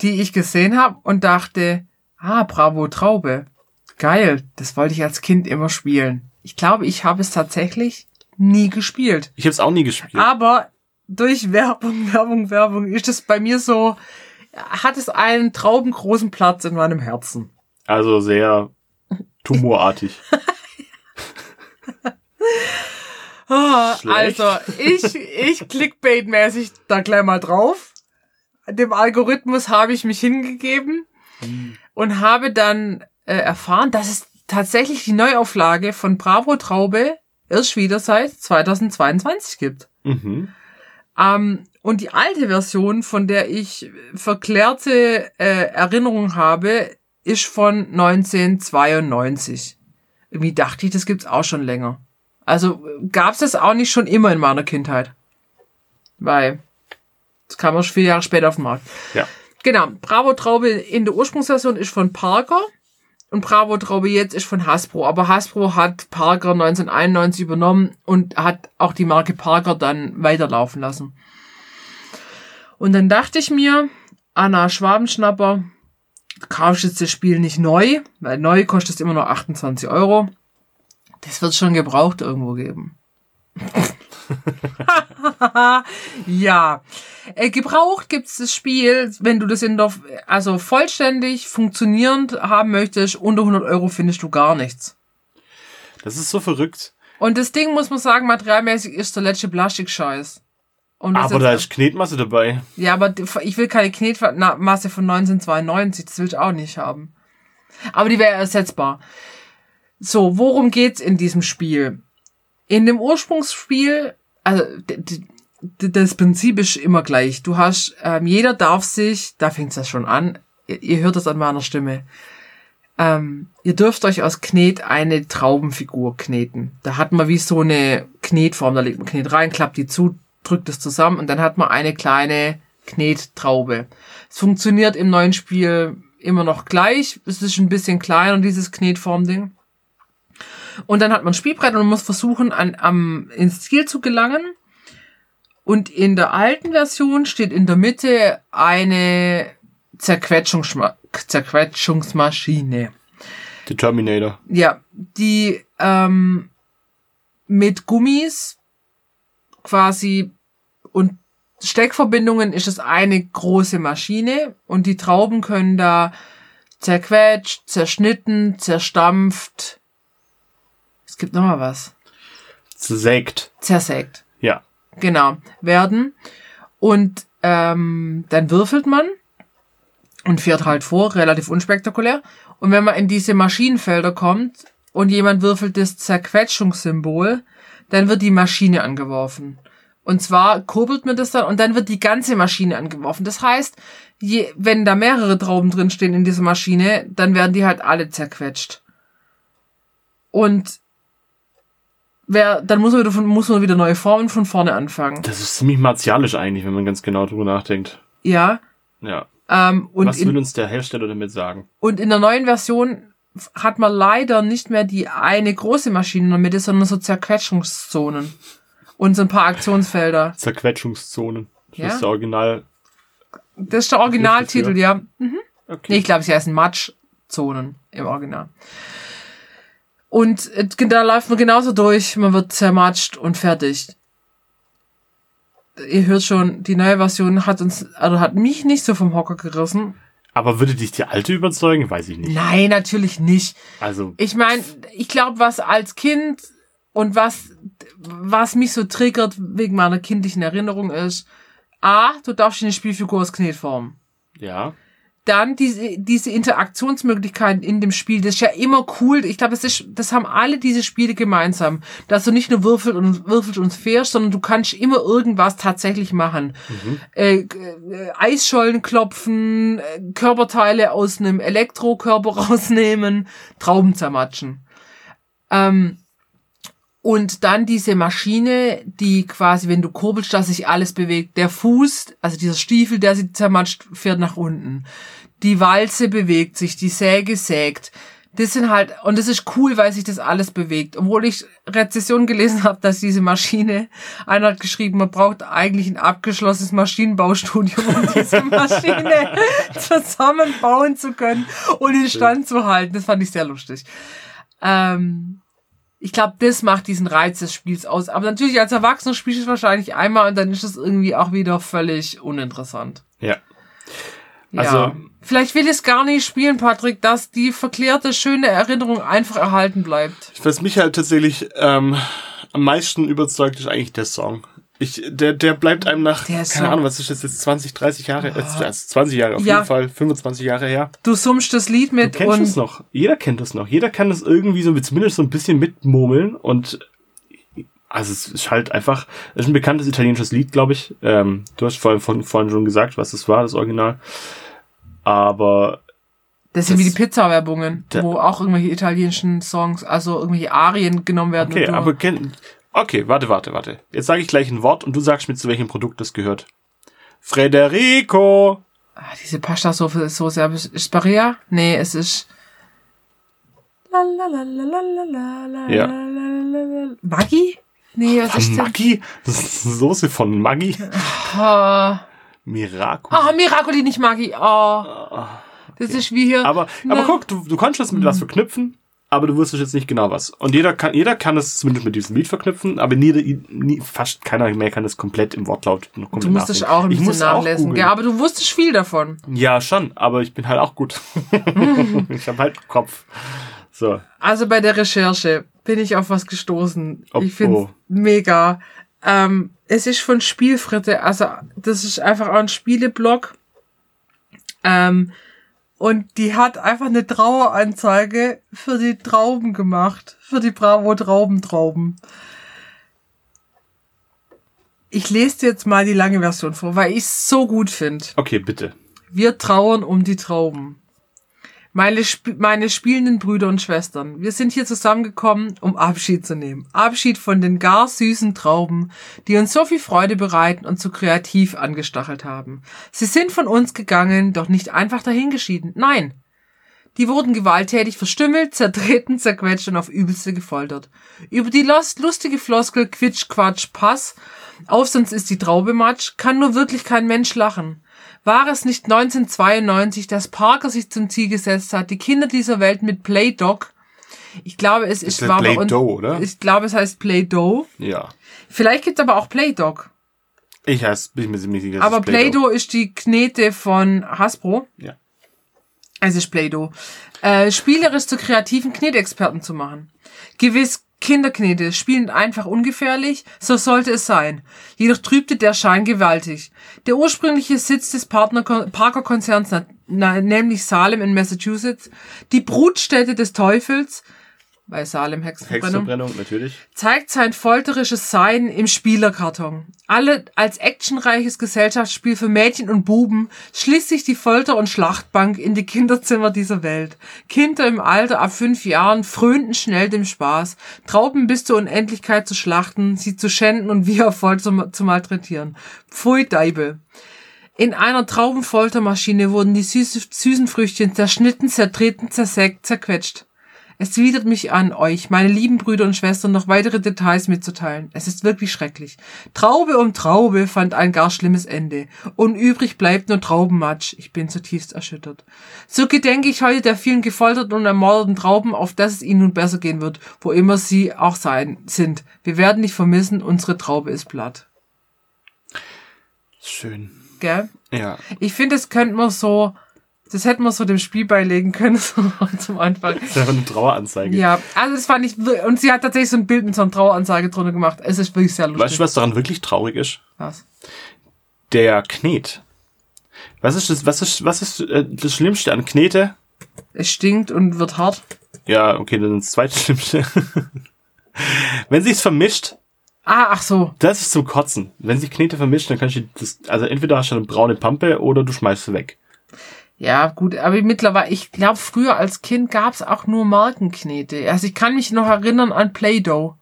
die ich gesehen habe und dachte, ah, Bravo Traube. Geil, das wollte ich als Kind immer spielen. Ich glaube, ich habe es tatsächlich nie gespielt. Ich habe es auch nie gespielt. Aber durch Werbung, Werbung, Werbung ist es bei mir so, hat es einen traubengroßen Platz in meinem Herzen. Also sehr tumorartig. Also, ich, ich clickbait-mäßig da gleich mal drauf. Dem Algorithmus habe ich mich hingegeben und habe dann äh, erfahren, dass es tatsächlich die Neuauflage von Bravo Traube erst wieder seit 2022 gibt. Mhm. Ähm, und die alte Version, von der ich verklärte äh, Erinnerungen habe, ist von 1992. Irgendwie dachte ich, das gibt's auch schon länger. Also gab's das auch nicht schon immer in meiner Kindheit. Weil das kam erst vier Jahre später auf den Markt. Ja. Genau, Bravo Traube in der Ursprungsversion ist von Parker und Bravo Traube jetzt ist von Hasbro. Aber Hasbro hat Parker 1991 übernommen und hat auch die Marke Parker dann weiterlaufen lassen. Und dann dachte ich mir, Anna Schwabenschnapper, du kaufst jetzt das Spiel nicht neu, weil neu kostet es immer noch 28 Euro. Das wird schon gebraucht irgendwo geben. ja. Äh, gebraucht gibt's das Spiel, wenn du das in der, also vollständig funktionierend haben möchtest, unter 100 Euro findest du gar nichts. Das ist so verrückt. Und das Ding, muss man sagen, materialmäßig ist der letzte Plastikscheiß. Das Aber da ist Knetmasse dabei. ja, aber ich will keine Knetmasse von 1992, das will ich auch nicht haben. Aber die wäre ersetzbar. So, worum geht's in diesem Spiel? In dem Ursprungsspiel, also das Prinzip ist immer gleich. Du hast, ähm, jeder darf sich, da fängt's ja schon an, ihr, ihr hört es an meiner Stimme, ähm, ihr dürft euch aus Knet eine Traubenfigur kneten. Da hat man wie so eine Knetform, da legt man Knet rein, klappt die zu, drückt es zusammen und dann hat man eine kleine Knettraube. Es funktioniert im neuen Spiel immer noch gleich. Es ist ein bisschen kleiner, dieses Knetformding. Und dann hat man ein Spielbrett und man muss versuchen, an, am, ins Ziel zu gelangen. Und in der alten Version steht in der Mitte eine Zerquetschungsma Zerquetschungsmaschine. Die Terminator. Ja, die ähm, mit Gummis quasi und Steckverbindungen ist es eine große Maschine und die Trauben können da zerquetscht, zerschnitten, zerstampft. Es gibt noch mal was. Zersägt. Zersägt. Ja. Genau, werden. Und ähm, dann würfelt man und fährt halt vor, relativ unspektakulär. Und wenn man in diese Maschinenfelder kommt und jemand würfelt das Zerquetschungssymbol, dann wird die Maschine angeworfen. Und zwar kurbelt man das dann und dann wird die ganze Maschine angeworfen. Das heißt, je, wenn da mehrere Trauben drinstehen in dieser Maschine, dann werden die halt alle zerquetscht. Und wer, dann muss man, wieder von, muss man wieder neue Formen von vorne anfangen. Das ist ziemlich martialisch eigentlich, wenn man ganz genau drüber nachdenkt. Ja. Ja. Ähm, Was will in, uns der Hersteller damit sagen? und in der neuen Version hat man leider nicht mehr die eine große Maschine in der Mitte, sondern so Zerquetschungszonen. Und so ein paar Aktionsfelder. Zerquetschungszonen. Das Ja. ist der Original. Das ist der Originaltitel, ja. Okay. Nee, ich glaube, sie heißen Matschzonen im Original. Und äh, da läuft man genauso durch, man wird zermatscht und fertig. Ihr hört schon, die neue Version hat uns, also hat mich nicht so vom Hocker gerissen. Aber würde dich die alte überzeugen? Weiß ich nicht. Nein, natürlich nicht. Also, Ich meine, ich glaube, was als Kind und was, was mich so triggert wegen meiner kindlichen Erinnerung ist, A, du darfst eine Spielfigur aus Knetform. Ja. Dann diese, diese Interaktionsmöglichkeiten in dem Spiel, das ist ja immer cool. Ich glaube, das ist, das haben alle diese Spiele gemeinsam. Dass du nicht nur würfelt und würfelt und fährst, sondern du kannst immer irgendwas tatsächlich machen. Äh, äh, Eisschollen klopfen, äh, Körperteile aus einem Elektrokörper rausnehmen, Trauben zermatschen. Ähm, und dann diese Maschine, die quasi, wenn du kurbelst, dass sich alles bewegt. Der Fuß, also dieser Stiefel, der sie zermatscht, fährt nach unten. Die Walze bewegt sich, die Säge sägt. Das sind halt, und das ist cool, weil sich das alles bewegt. Obwohl ich Rezession gelesen habe, dass diese Maschine, einer hat geschrieben, man braucht eigentlich ein abgeschlossenes Maschinenbaustudium, um diese Maschine zusammenbauen zu können und in Stand zu halten. Das fand ich sehr lustig. Ähm, ich glaube, das macht diesen Reiz des Spiels aus. Aber natürlich als Erwachsener spielst du es wahrscheinlich einmal und dann ist es irgendwie auch wieder völlig uninteressant. Ja. Ja. Also- Vielleicht will ich es gar nicht spielen, Patrick, dass die verklärte, schöne Erinnerung einfach erhalten bleibt. Was mich halt tatsächlich ähm, am meisten überzeugt, ist eigentlich der Song. Ich, der, der bleibt einem nach, Der keine Song. Ahnung, was ist das jetzt, 20, 30 Jahre, äh, also 20 Jahre auf Ja. jeden Fall, 25 Jahre her. Du summst das Lied mit Du kennst und es noch. Jeder kennt es noch. Jeder kann es irgendwie so zumindest so ein bisschen mitmurmeln und also es ist halt einfach, es ist ein bekanntes italienisches Lied, glaube ich. Ähm, du hast vorhin, von, vorhin schon gesagt, was es war, das Original. Aber das sind das- wie die Pizza-Werbungen, wo auch irgendwelche italienischen Songs, also irgendwelche Arien genommen werden. okay, aber kenn, okay, warte, warte, warte. Jetzt sage ich gleich ein Wort und du sagst mir, zu welchem Produkt das gehört. Frederico. ah, diese Pasta-Soße ist so sehr, ist Barea? Nee, es ist Ja. Maggi? Nee, was ist denn? Maggi? Das ist Soße von Maggi? Ah, Miraco. Ah, Miracoli, nicht Maggi. Oh. Das ist wie hier. Aber, aber guck, du, du kannst das mit was verknüpfen, aber du wusstest jetzt nicht genau was. Und jeder kann, jeder kann es zumindest mit diesem Lied verknüpfen, aber nie, nie, fast keiner mehr kann es komplett im Wortlaut noch komplett Du musstest nachvollziehen. auch ein bisschen nachlesen. Ja, aber du wusstest viel davon. Ja, schon, aber ich bin halt auch gut. ich habe halt Kopf. So. Also bei der Recherche bin ich auf was gestoßen. Oh, ich finde oh. mega. Ähm, es ist von Spielfritte, also das ist einfach auch ein Spieleblog. Ähm, und die hat einfach eine Traueranzeige für die Trauben gemacht. Für die Bravo Traubentrauben. Ich lese dir jetzt mal die lange Version vor, weil ich es so gut finde. Okay, bitte. Wir trauern um die Trauben. Meine, Sp meine spielenden Brüder und Schwestern, wir sind hier zusammengekommen, um Abschied zu nehmen. Abschied von den gar süßen Trauben, die uns so viel Freude bereiten und so kreativ angestachelt haben. Sie sind von uns gegangen, doch nicht einfach dahingeschieden. Nein. Die wurden gewalttätig verstümmelt, zertreten, zerquetscht und auf übelste gefoltert. Über die lust lustige Floskel Quitsch, Quatsch, Pass, auf sonst ist die Traube matsch, kann nur wirklich kein Mensch lachen. War es nicht 1992, dass Parker sich zum Ziel gesetzt hat, die Kinder dieser Welt mit Play-Doh, ich glaube, es ist, bei uns- Play-Doh, oder? Ich glaube, es heißt Play-Doh. Ja. Vielleicht gibt's aber auch Play-Doh. Ich heißt, bin ich mir ziemlich sicher. Aber es Play-Doh. Play-Doh ist die Knete von Hasbro. Ja. Es ist Play-Doh. Äh, spielerisch zu kreativen Knetexperten zu machen. Gewiss, Kinderknete spielen einfach ungefährlich, so sollte es sein. Jedoch trübte der Schein gewaltig. Der ursprüngliche Sitz des Parker-Konzerns, nämlich Salem in Massachusetts, die Brutstätte des Teufels, bei Salem Hexenverbrennung, Hexenverbrennung, natürlich. zeigt sein folterisches Sein im Spielerkarton. Alle als actionreiches Gesellschaftsspiel für Mädchen und Buben schließt sich die Folter- und Schlachtbank in die Kinderzimmer dieser Welt. Kinder im Alter ab fünf Jahren frönten schnell dem Spaß, Trauben bis zur Unendlichkeit zu schlachten, sie zu schänden und wie voll zu, zu malträtieren. Pfui Deibel. In einer Traubenfoltermaschine wurden die süße, süßen Früchtchen zerschnitten, zertreten, zersägt, zerquetscht. Es widert mich an, euch, meine lieben Brüder und Schwestern, noch weitere Details mitzuteilen. Es ist wirklich schrecklich. Traube um Traube fand ein gar schlimmes Ende. Und übrig bleibt nur Traubenmatsch. Ich bin zutiefst erschüttert. So gedenke ich heute der vielen gefolterten und ermordeten Trauben, auf dass es ihnen nun besser gehen wird, wo immer sie auch sein sind. Wir werden dich vermissen, unsere Traube ist platt. Schön. Gell? Ja. Ich finde, das könnte man so, das hätten wir so dem Spiel beilegen können, zum Anfang. Das ist einfach eine Traueranzeige. Ja, also das fand ich, und sie hat tatsächlich so ein Bild mit so einer Traueranzeige drunter gemacht. Es ist wirklich sehr lustig. Weißt du, was daran wirklich traurig ist? Was? Der Knet. Was ist das, was ist, was ist äh, das Schlimmste an Knete? Es stinkt und wird hart. Ja, okay, dann das zweite Schlimmste. Wenn sich's vermischt, Ah, ach so. das ist zum Kotzen. Wenn sich Knete vermischt, dann kannst du das, also entweder hast du eine braune Pampe oder du schmeißt sie weg. Ja, gut, aber mittlerweile, ich glaube, früher als Kind gab's auch nur Markenknete. Also ich kann mich noch erinnern an Play-Doh.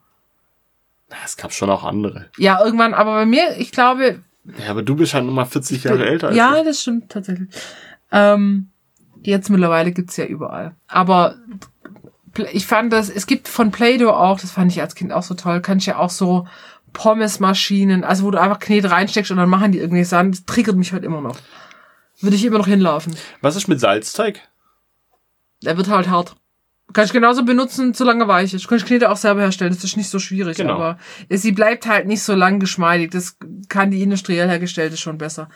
Es gab schon auch andere. Ja, irgendwann, aber bei mir, ich glaube, Ja, aber du bist halt nochmal 40 Jahre älter als ja, ich. das stimmt tatsächlich. Ähm, jetzt mittlerweile gibt's ja überall. Aber ich fand das, es gibt von Play-Doh auch, das fand ich als Kind auch so toll, kannst ja auch so Pommesmaschinen, also wo du einfach Knete reinsteckst und dann machen die irgendwie Sand, das triggert mich halt immer noch. Würde ich immer noch hinlaufen. Was ist mit Salzteig? Der wird halt hart. Kannst genauso benutzen, solange weich ist. Du kannst Knete auch selber herstellen, das ist nicht so schwierig, Genau. aber sie bleibt halt nicht so lang geschmeidig. Das kann die industriell hergestellte schon besser.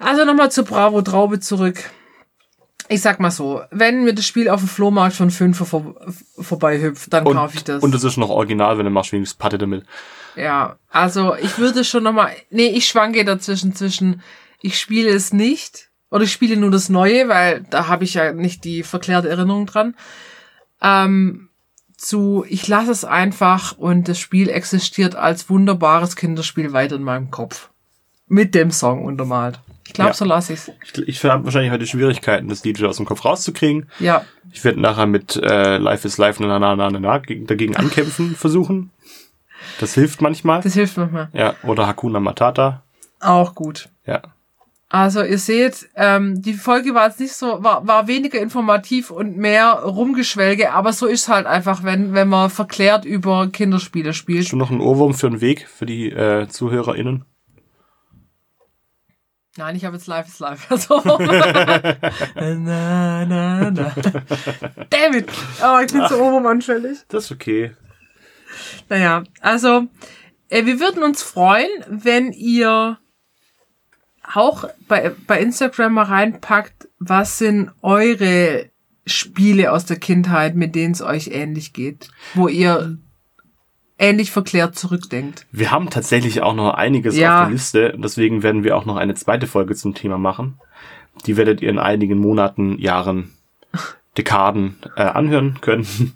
Also nochmal zur Bravo Traube zurück. Ich sag mal so, wenn mir das Spiel auf dem Flohmarkt von 5 vor, vorbei hüpft, dann Und, kaufe ich das. und das ist noch original, wenn du machst wenigstens Patte damit. Ja, also ich würde schon nochmal, nee, ich schwanke dazwischen zwischen, ich spiele es nicht oder ich spiele nur das Neue, weil da habe ich ja nicht die verklärte Erinnerung dran. Ähm, zu, ich lasse es einfach und das Spiel existiert als wunderbares Kinderspiel weiter in meinem Kopf. Mit dem Song untermalt. Ich glaube, Ja. so lasse ich's. Ich, ich habe wahrscheinlich heute Schwierigkeiten, das Lied wieder aus dem Kopf rauszukriegen. Ja, Ich werde nachher mit äh, Life is Life na, na, na, na, na, gegen- dagegen ankämpfen versuchen. Das hilft manchmal. das hilft manchmal. Ja, oder Hakuna Matata. Auch gut. Ja. Also ihr seht, ähm, die Folge war jetzt nicht so, war, war weniger informativ und mehr Rumgeschwelge, aber so ist halt einfach, wenn, wenn man verklärt über Kinderspiele spielt. Hast du noch einen Ohrwurm für den Weg für die äh, ZuhörerInnen? Nein, ich habe jetzt live ist live. Also. na, na, na. Damn it! Oh, ich bin so obermanschwellig. Das ist okay. Naja, also äh, wir würden uns freuen, wenn ihr auch bei, bei Instagram mal reinpackt, was sind eure Spiele aus der Kindheit, mit denen es euch ähnlich geht, wo ihr ähnlich verklärt zurückdenkt. Wir haben tatsächlich auch noch einiges Ja. auf der Liste. Deswegen werden wir auch noch eine zweite Folge zum Thema machen. Die werdet ihr in einigen Monaten, Jahren, Dekaden äh, anhören können.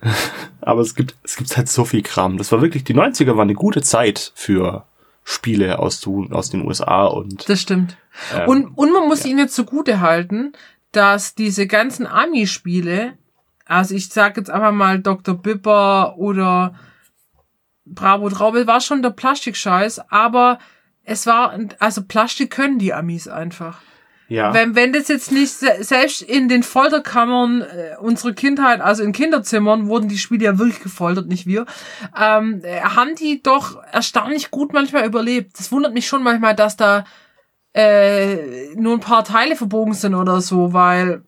Aber es gibt, es gibt halt so viel Kram. Das war wirklich, die 90er war eine gute Zeit für Spiele aus, aus den USA und Das stimmt. ähm, Und, und man muss ihnen jetzt zugute halten, dass diese ganzen Ami-Spiele, also ich sag jetzt einfach mal Dr. Bipper oder Bravo Traube, war schon der Plastikscheiß, aber es war, also Plastik können die Amis einfach. Ja. Wenn, wenn das jetzt nicht, se- selbst in den Folterkammern äh, unserer Kindheit, also in Kinderzimmern, wurden die Spiele ja wirklich gefoltert, nicht wir, ähm, äh, haben die doch erstaunlich gut manchmal überlebt. Das wundert mich schon manchmal, dass da äh, nur ein paar Teile verbogen sind oder so, weil,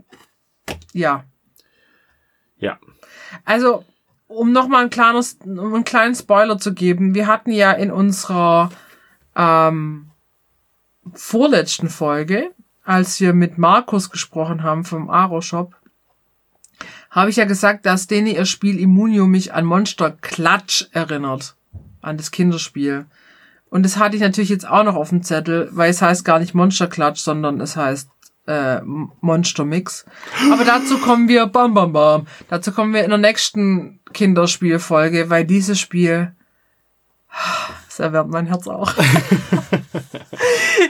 ja. ja. Also, um nochmal ein kleines, um einen kleinen Spoiler zu geben, wir hatten ja in unserer ähm, vorletzten Folge, als wir mit Markus gesprochen haben vom Aro-Shop, habe ich ja gesagt, dass denen ihr Spiel Immunio mich an Monster Klatsch erinnert. An das Kinderspiel. Und das hatte ich natürlich jetzt auch noch auf dem Zettel, weil es heißt gar nicht Monster Klatsch, sondern es heißt äh, Monster Mix. Aber dazu kommen wir, bam, bam, bam, dazu kommen wir in der nächsten Kinderspielfolge, weil dieses Spiel, das erwärmt mein Herz auch.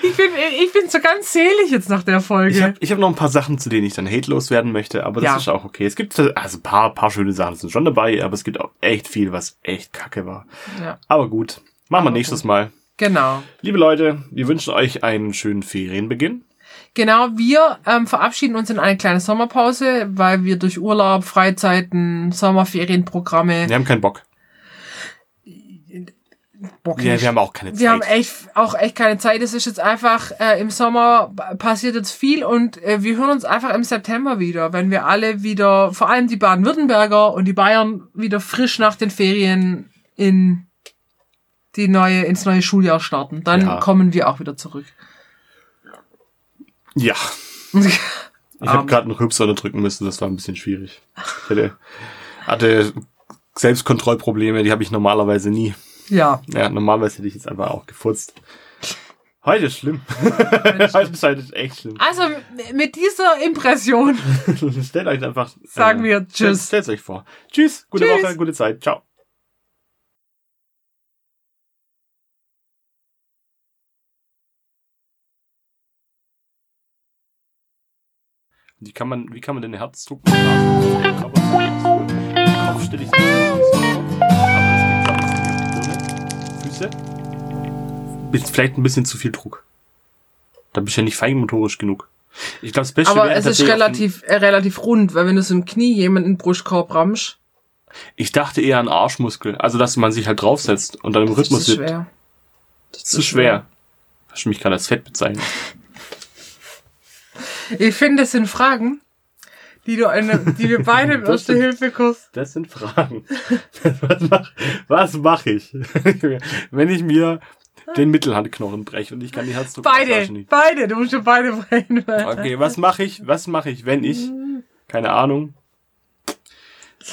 ich, bin, ich bin so ganz selig jetzt nach der Folge. Ich habe ich hab noch ein paar Sachen, zu denen ich dann hatelos werden möchte, aber das Ja. ist auch okay. Es gibt also ein paar, paar schöne Sachen sind schon dabei, aber es gibt auch echt viel, was echt kacke war. ja, Aber gut, machen wir Aber nächstes Mal. genau. Liebe Leute, wir wünschen euch einen schönen Ferienbeginn. Genau, wir ähm, verabschieden uns in eine kleine Sommerpause, weil wir durch Urlaub, Freizeiten, Sommerferienprogramme Wir haben keinen Bock. Bock Wir, nicht. wir haben auch keine Zeit. Wir haben echt auch echt keine Zeit. Es ist jetzt einfach äh, im Sommer passiert jetzt viel und äh, wir hören uns einfach im September wieder, wenn wir alle wieder, vor allem die Baden-Württemberger und die Bayern wieder frisch nach den Ferien in die neue ins neue Schuljahr starten. Dann Ja. kommen wir auch wieder zurück. ja, ich habe gerade einen Rübser drücken müssen, das war ein bisschen schwierig. Ich hatte, hatte Selbstkontrollprobleme, die habe ich normalerweise nie. Ja, Ja, normalerweise hätte ich jetzt einfach auch gefurzt. Heute ist schlimm. heute ist heute echt schlimm. Also mit dieser Impression Stellt euch einfach. sagen wir Stellt, Tschüss. stellt euch vor. Tschüss, gute Tschüss. Woche, gute Zeit. Ciao. Wie kann man, wie kann man den Herzdruck nachstellen? Kopf stelle ich Ist vielleicht ein bisschen zu viel Druck. Da bist du ja nicht feinmotorisch genug. Ich glaube, das Beste Aber es ist relativ, äh, relativ rund, weil wenn du so ein Knie jemand in den Brustkorb rammst, Ich dachte eher an Arschmuskel. Also, dass man sich halt draufsetzt und dann im das Rhythmus ist wird. schwer. Das ist zu schwer. Hast du mich gerade als fett bezeichnet? Ich finde, das sind Fragen, die du eine, die wir beide im Das Erste sind- Hilfe Kurs. Das sind Fragen. was mach, was mach ich, wenn ich mir den Mittelhandknochen breche und ich kann die Herzdruckmassage Beide, nicht? beide, du musst schon beide brechen. Okay, was mache ich, was mache ich, wenn ich, keine Ahnung,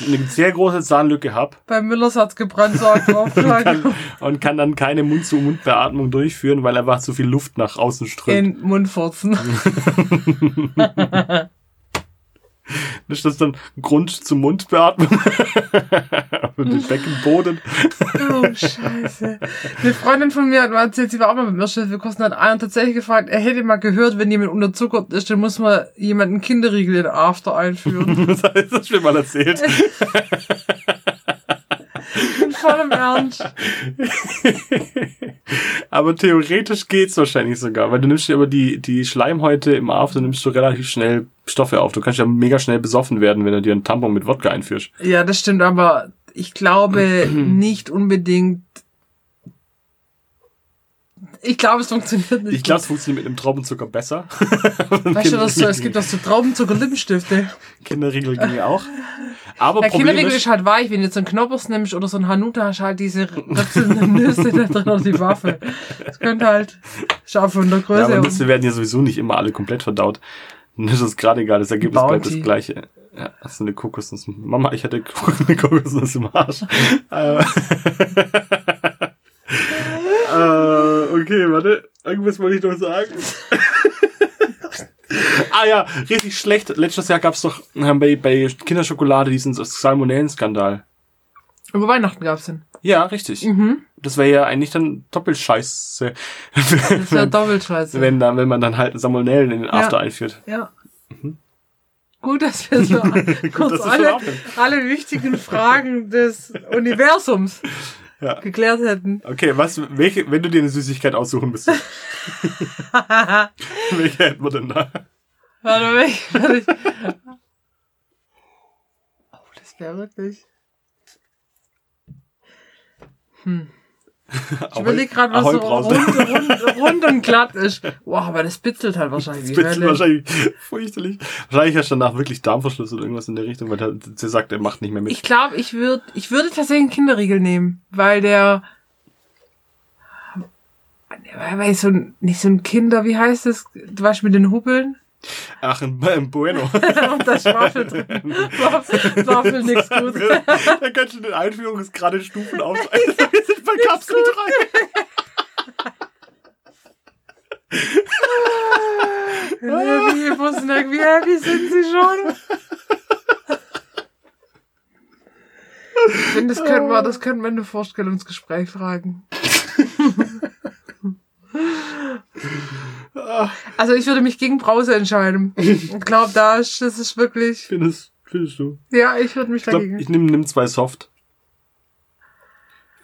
eine sehr große Zahnlücke hab Beim Müllers hat's gebrannt, so arg und kann, und kann dann keine Mund-zu-Mund-Beatmung durchführen, weil einfach zu viel Luft nach außen strömt. In den Mund furzen. Ist das dann Grund zum Mundbeatmung? und den Beckenboden? Oh, scheiße. Eine Freundin von mir hat mal erzählt, sie war auch mal mit mir und hat einen tatsächlich gefragt, er hätte mal gehört, wenn jemand unterzuckert ist, dann muss man jemanden Kinderriegel in After einführen. Das heißt, das schon mal erzählt. Vollem Ernst. aber theoretisch geht's wahrscheinlich sogar, weil du nimmst ja aber die, die Schleimhäute im After nimmst du relativ schnell Stoffe auf. Du kannst ja mega schnell besoffen werden, wenn du dir einen Tampon mit Wodka einführst. Ja, das stimmt, aber ich glaube nicht unbedingt. Ich glaube, es funktioniert nicht. Ich glaube, es funktioniert mit einem Traubenzucker besser. Weißt du, was so, es gibt auch so Traubenzucker-Lippenstifte. Kinderriegel ging ja auch. Aber Problem Kinderriegel ist, halt weich. Wenn du jetzt so einen Knoppers nimmst oder so einen Hanuta, hast halt diese ritzelnden Nüsse da drin oder die Waffe. Das könnte halt, auch von der ja, Größe. aber her. Nüsse werden ja sowieso nicht immer alle komplett verdaut. Das ist gerade egal, das Ergebnis bleibt das gleiche. Ja, hast du eine Kokosnuss. Mama, ich hatte eine Kokosnuss im Arsch. okay, warte. Irgendwas wollte ich noch sagen. ah ja, richtig schlecht. Letztes Jahr gab's doch äh, bei, bei Kinderschokolade diesen Salmonellenskandal. Über Weihnachten gab's den. Ja, richtig. Mhm. Das wäre ja eigentlich dann doppelt scheiße. Das ist ja doppelt scheiße. wenn, dann, wenn man dann halt Salmonellen in den After einführt. Ja. Gut, dass wir so kurz alle, alle wichtigen Fragen des Universums Ja. geklärt hätten. Okay, was, welche, wenn du dir eine Süßigkeit aussuchen müsstest, welche hätten wir denn da? Warte, weg. Warte. ich- Oh, das wäre wirklich. Hm. Ich überlege gerade, was so rund, rund, rund und glatt ist. Boah, aber das bitzelt halt wahrscheinlich Das Hölle. wahrscheinlich fürchterlich. Wahrscheinlich hast du danach wirklich Darmverschluss oder irgendwas in der Richtung, weil der, der sagt, er macht nicht mehr mit. Ich glaube, ich würde, ich würde tatsächlich einen Kinderriegel nehmen, weil der, weil so ein, nicht so ein Kinder, wie heißt das? Du weißt mit den Hubbeln Ach, ein, ein Bueno. und da ist Waffel drin. Waffel, Waffel nix gut. da kannst du den Einführungsgrade Stufen auf. Bei Kapsel 3. Wie, Busnack, wie happy sind sie schon? Ich finde, das könnten wir, das könnten wir in einem Vorstellungsgespräch fragen. Also ich würde mich gegen Brause entscheiden. Ich glaube, da ist, das ist wirklich. Findest, findest du? Ja, ich würde mich Ich glaube, dagegen. ich nehme nimm zwei Soft.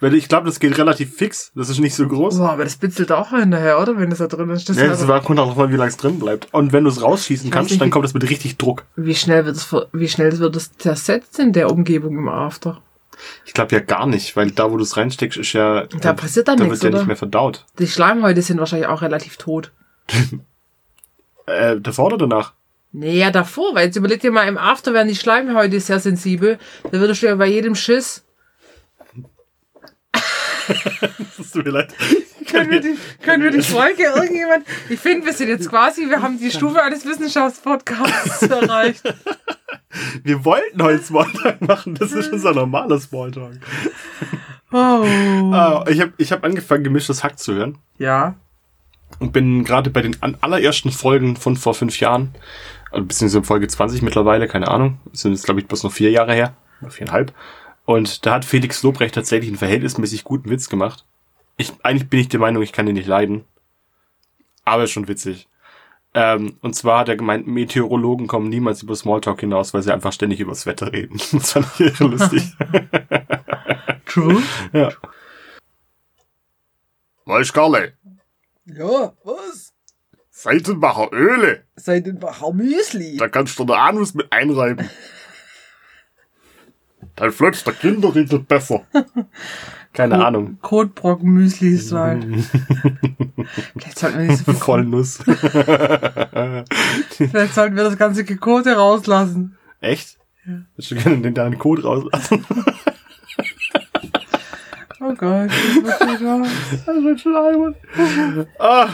Weil ich glaube, das geht relativ fix. Das ist nicht so groß. Boah, aber das bitzelt auch hinterher, oder? Wenn das da drin ist. Das Ja, das aber- war, kommt auch an, wie lange es drin bleibt. Und wenn du es rausschießen kannst, nicht, dann kommt das mit richtig Druck. wie schnell wird es, wie schnell wird es zersetzt in der Umgebung im After? Ich glaube ja gar nicht, weil da, wo du es reinsteckst, ist ja. Da passiert dann da nichts, wird ja nicht mehr verdaut. Die Schleimhäute sind wahrscheinlich auch relativ tot. Äh, davor oder danach? Nee, ja, davor, weil jetzt überleg dir mal, im After werden die Schleimhäute sehr sensibel. Da würdest du ja bei jedem Schiss. Das tut mir leid. Können wir die, können wir die Folge irgendjemand. Ich finde, wir sind jetzt quasi, wir haben die Stufe eines Wissenschaftspodcasts erreicht. Wir wollten heute Smalltalk machen, das ist unser normaler Smalltalk. Oh. Ah, ich habe ich hab angefangen, gemischtes Hack zu hören. Ja. und bin gerade bei den allerersten Folgen von vor fünf Jahren, also beziehungsweise Folge 20 mittlerweile, keine Ahnung, sind jetzt glaube ich bloß noch vier Jahre her, oder viereinhalb. Und da hat Felix Lobrecht tatsächlich einen verhältnismäßig guten Witz gemacht. Ich, eigentlich bin ich der Meinung, ich kann den nicht leiden. Aber ist schon witzig. Ähm, und zwar hat er gemeint, Meteorologen kommen niemals über Smalltalk hinaus, weil sie einfach ständig übers Wetter reden. Das fand ich irre lustig. True. ja. Weißt Karle, Ja, was? Seitenbacher Öle, Seid ein Bacher Müsli. da kannst du der Anus mit einreiben. Dann flötzt der Kinderriegel besser. Keine Ahnung. Kotbrocken Müsli ist halt. Vielleicht sollten wir nicht so viel Vollnuss. Vielleicht sollten wir das ganze Gekote rauslassen. Echt? Ja. Würdest du gerne den deinen Code rauslassen? Oh Gott, das wird schon Das wird schon albern. Ah,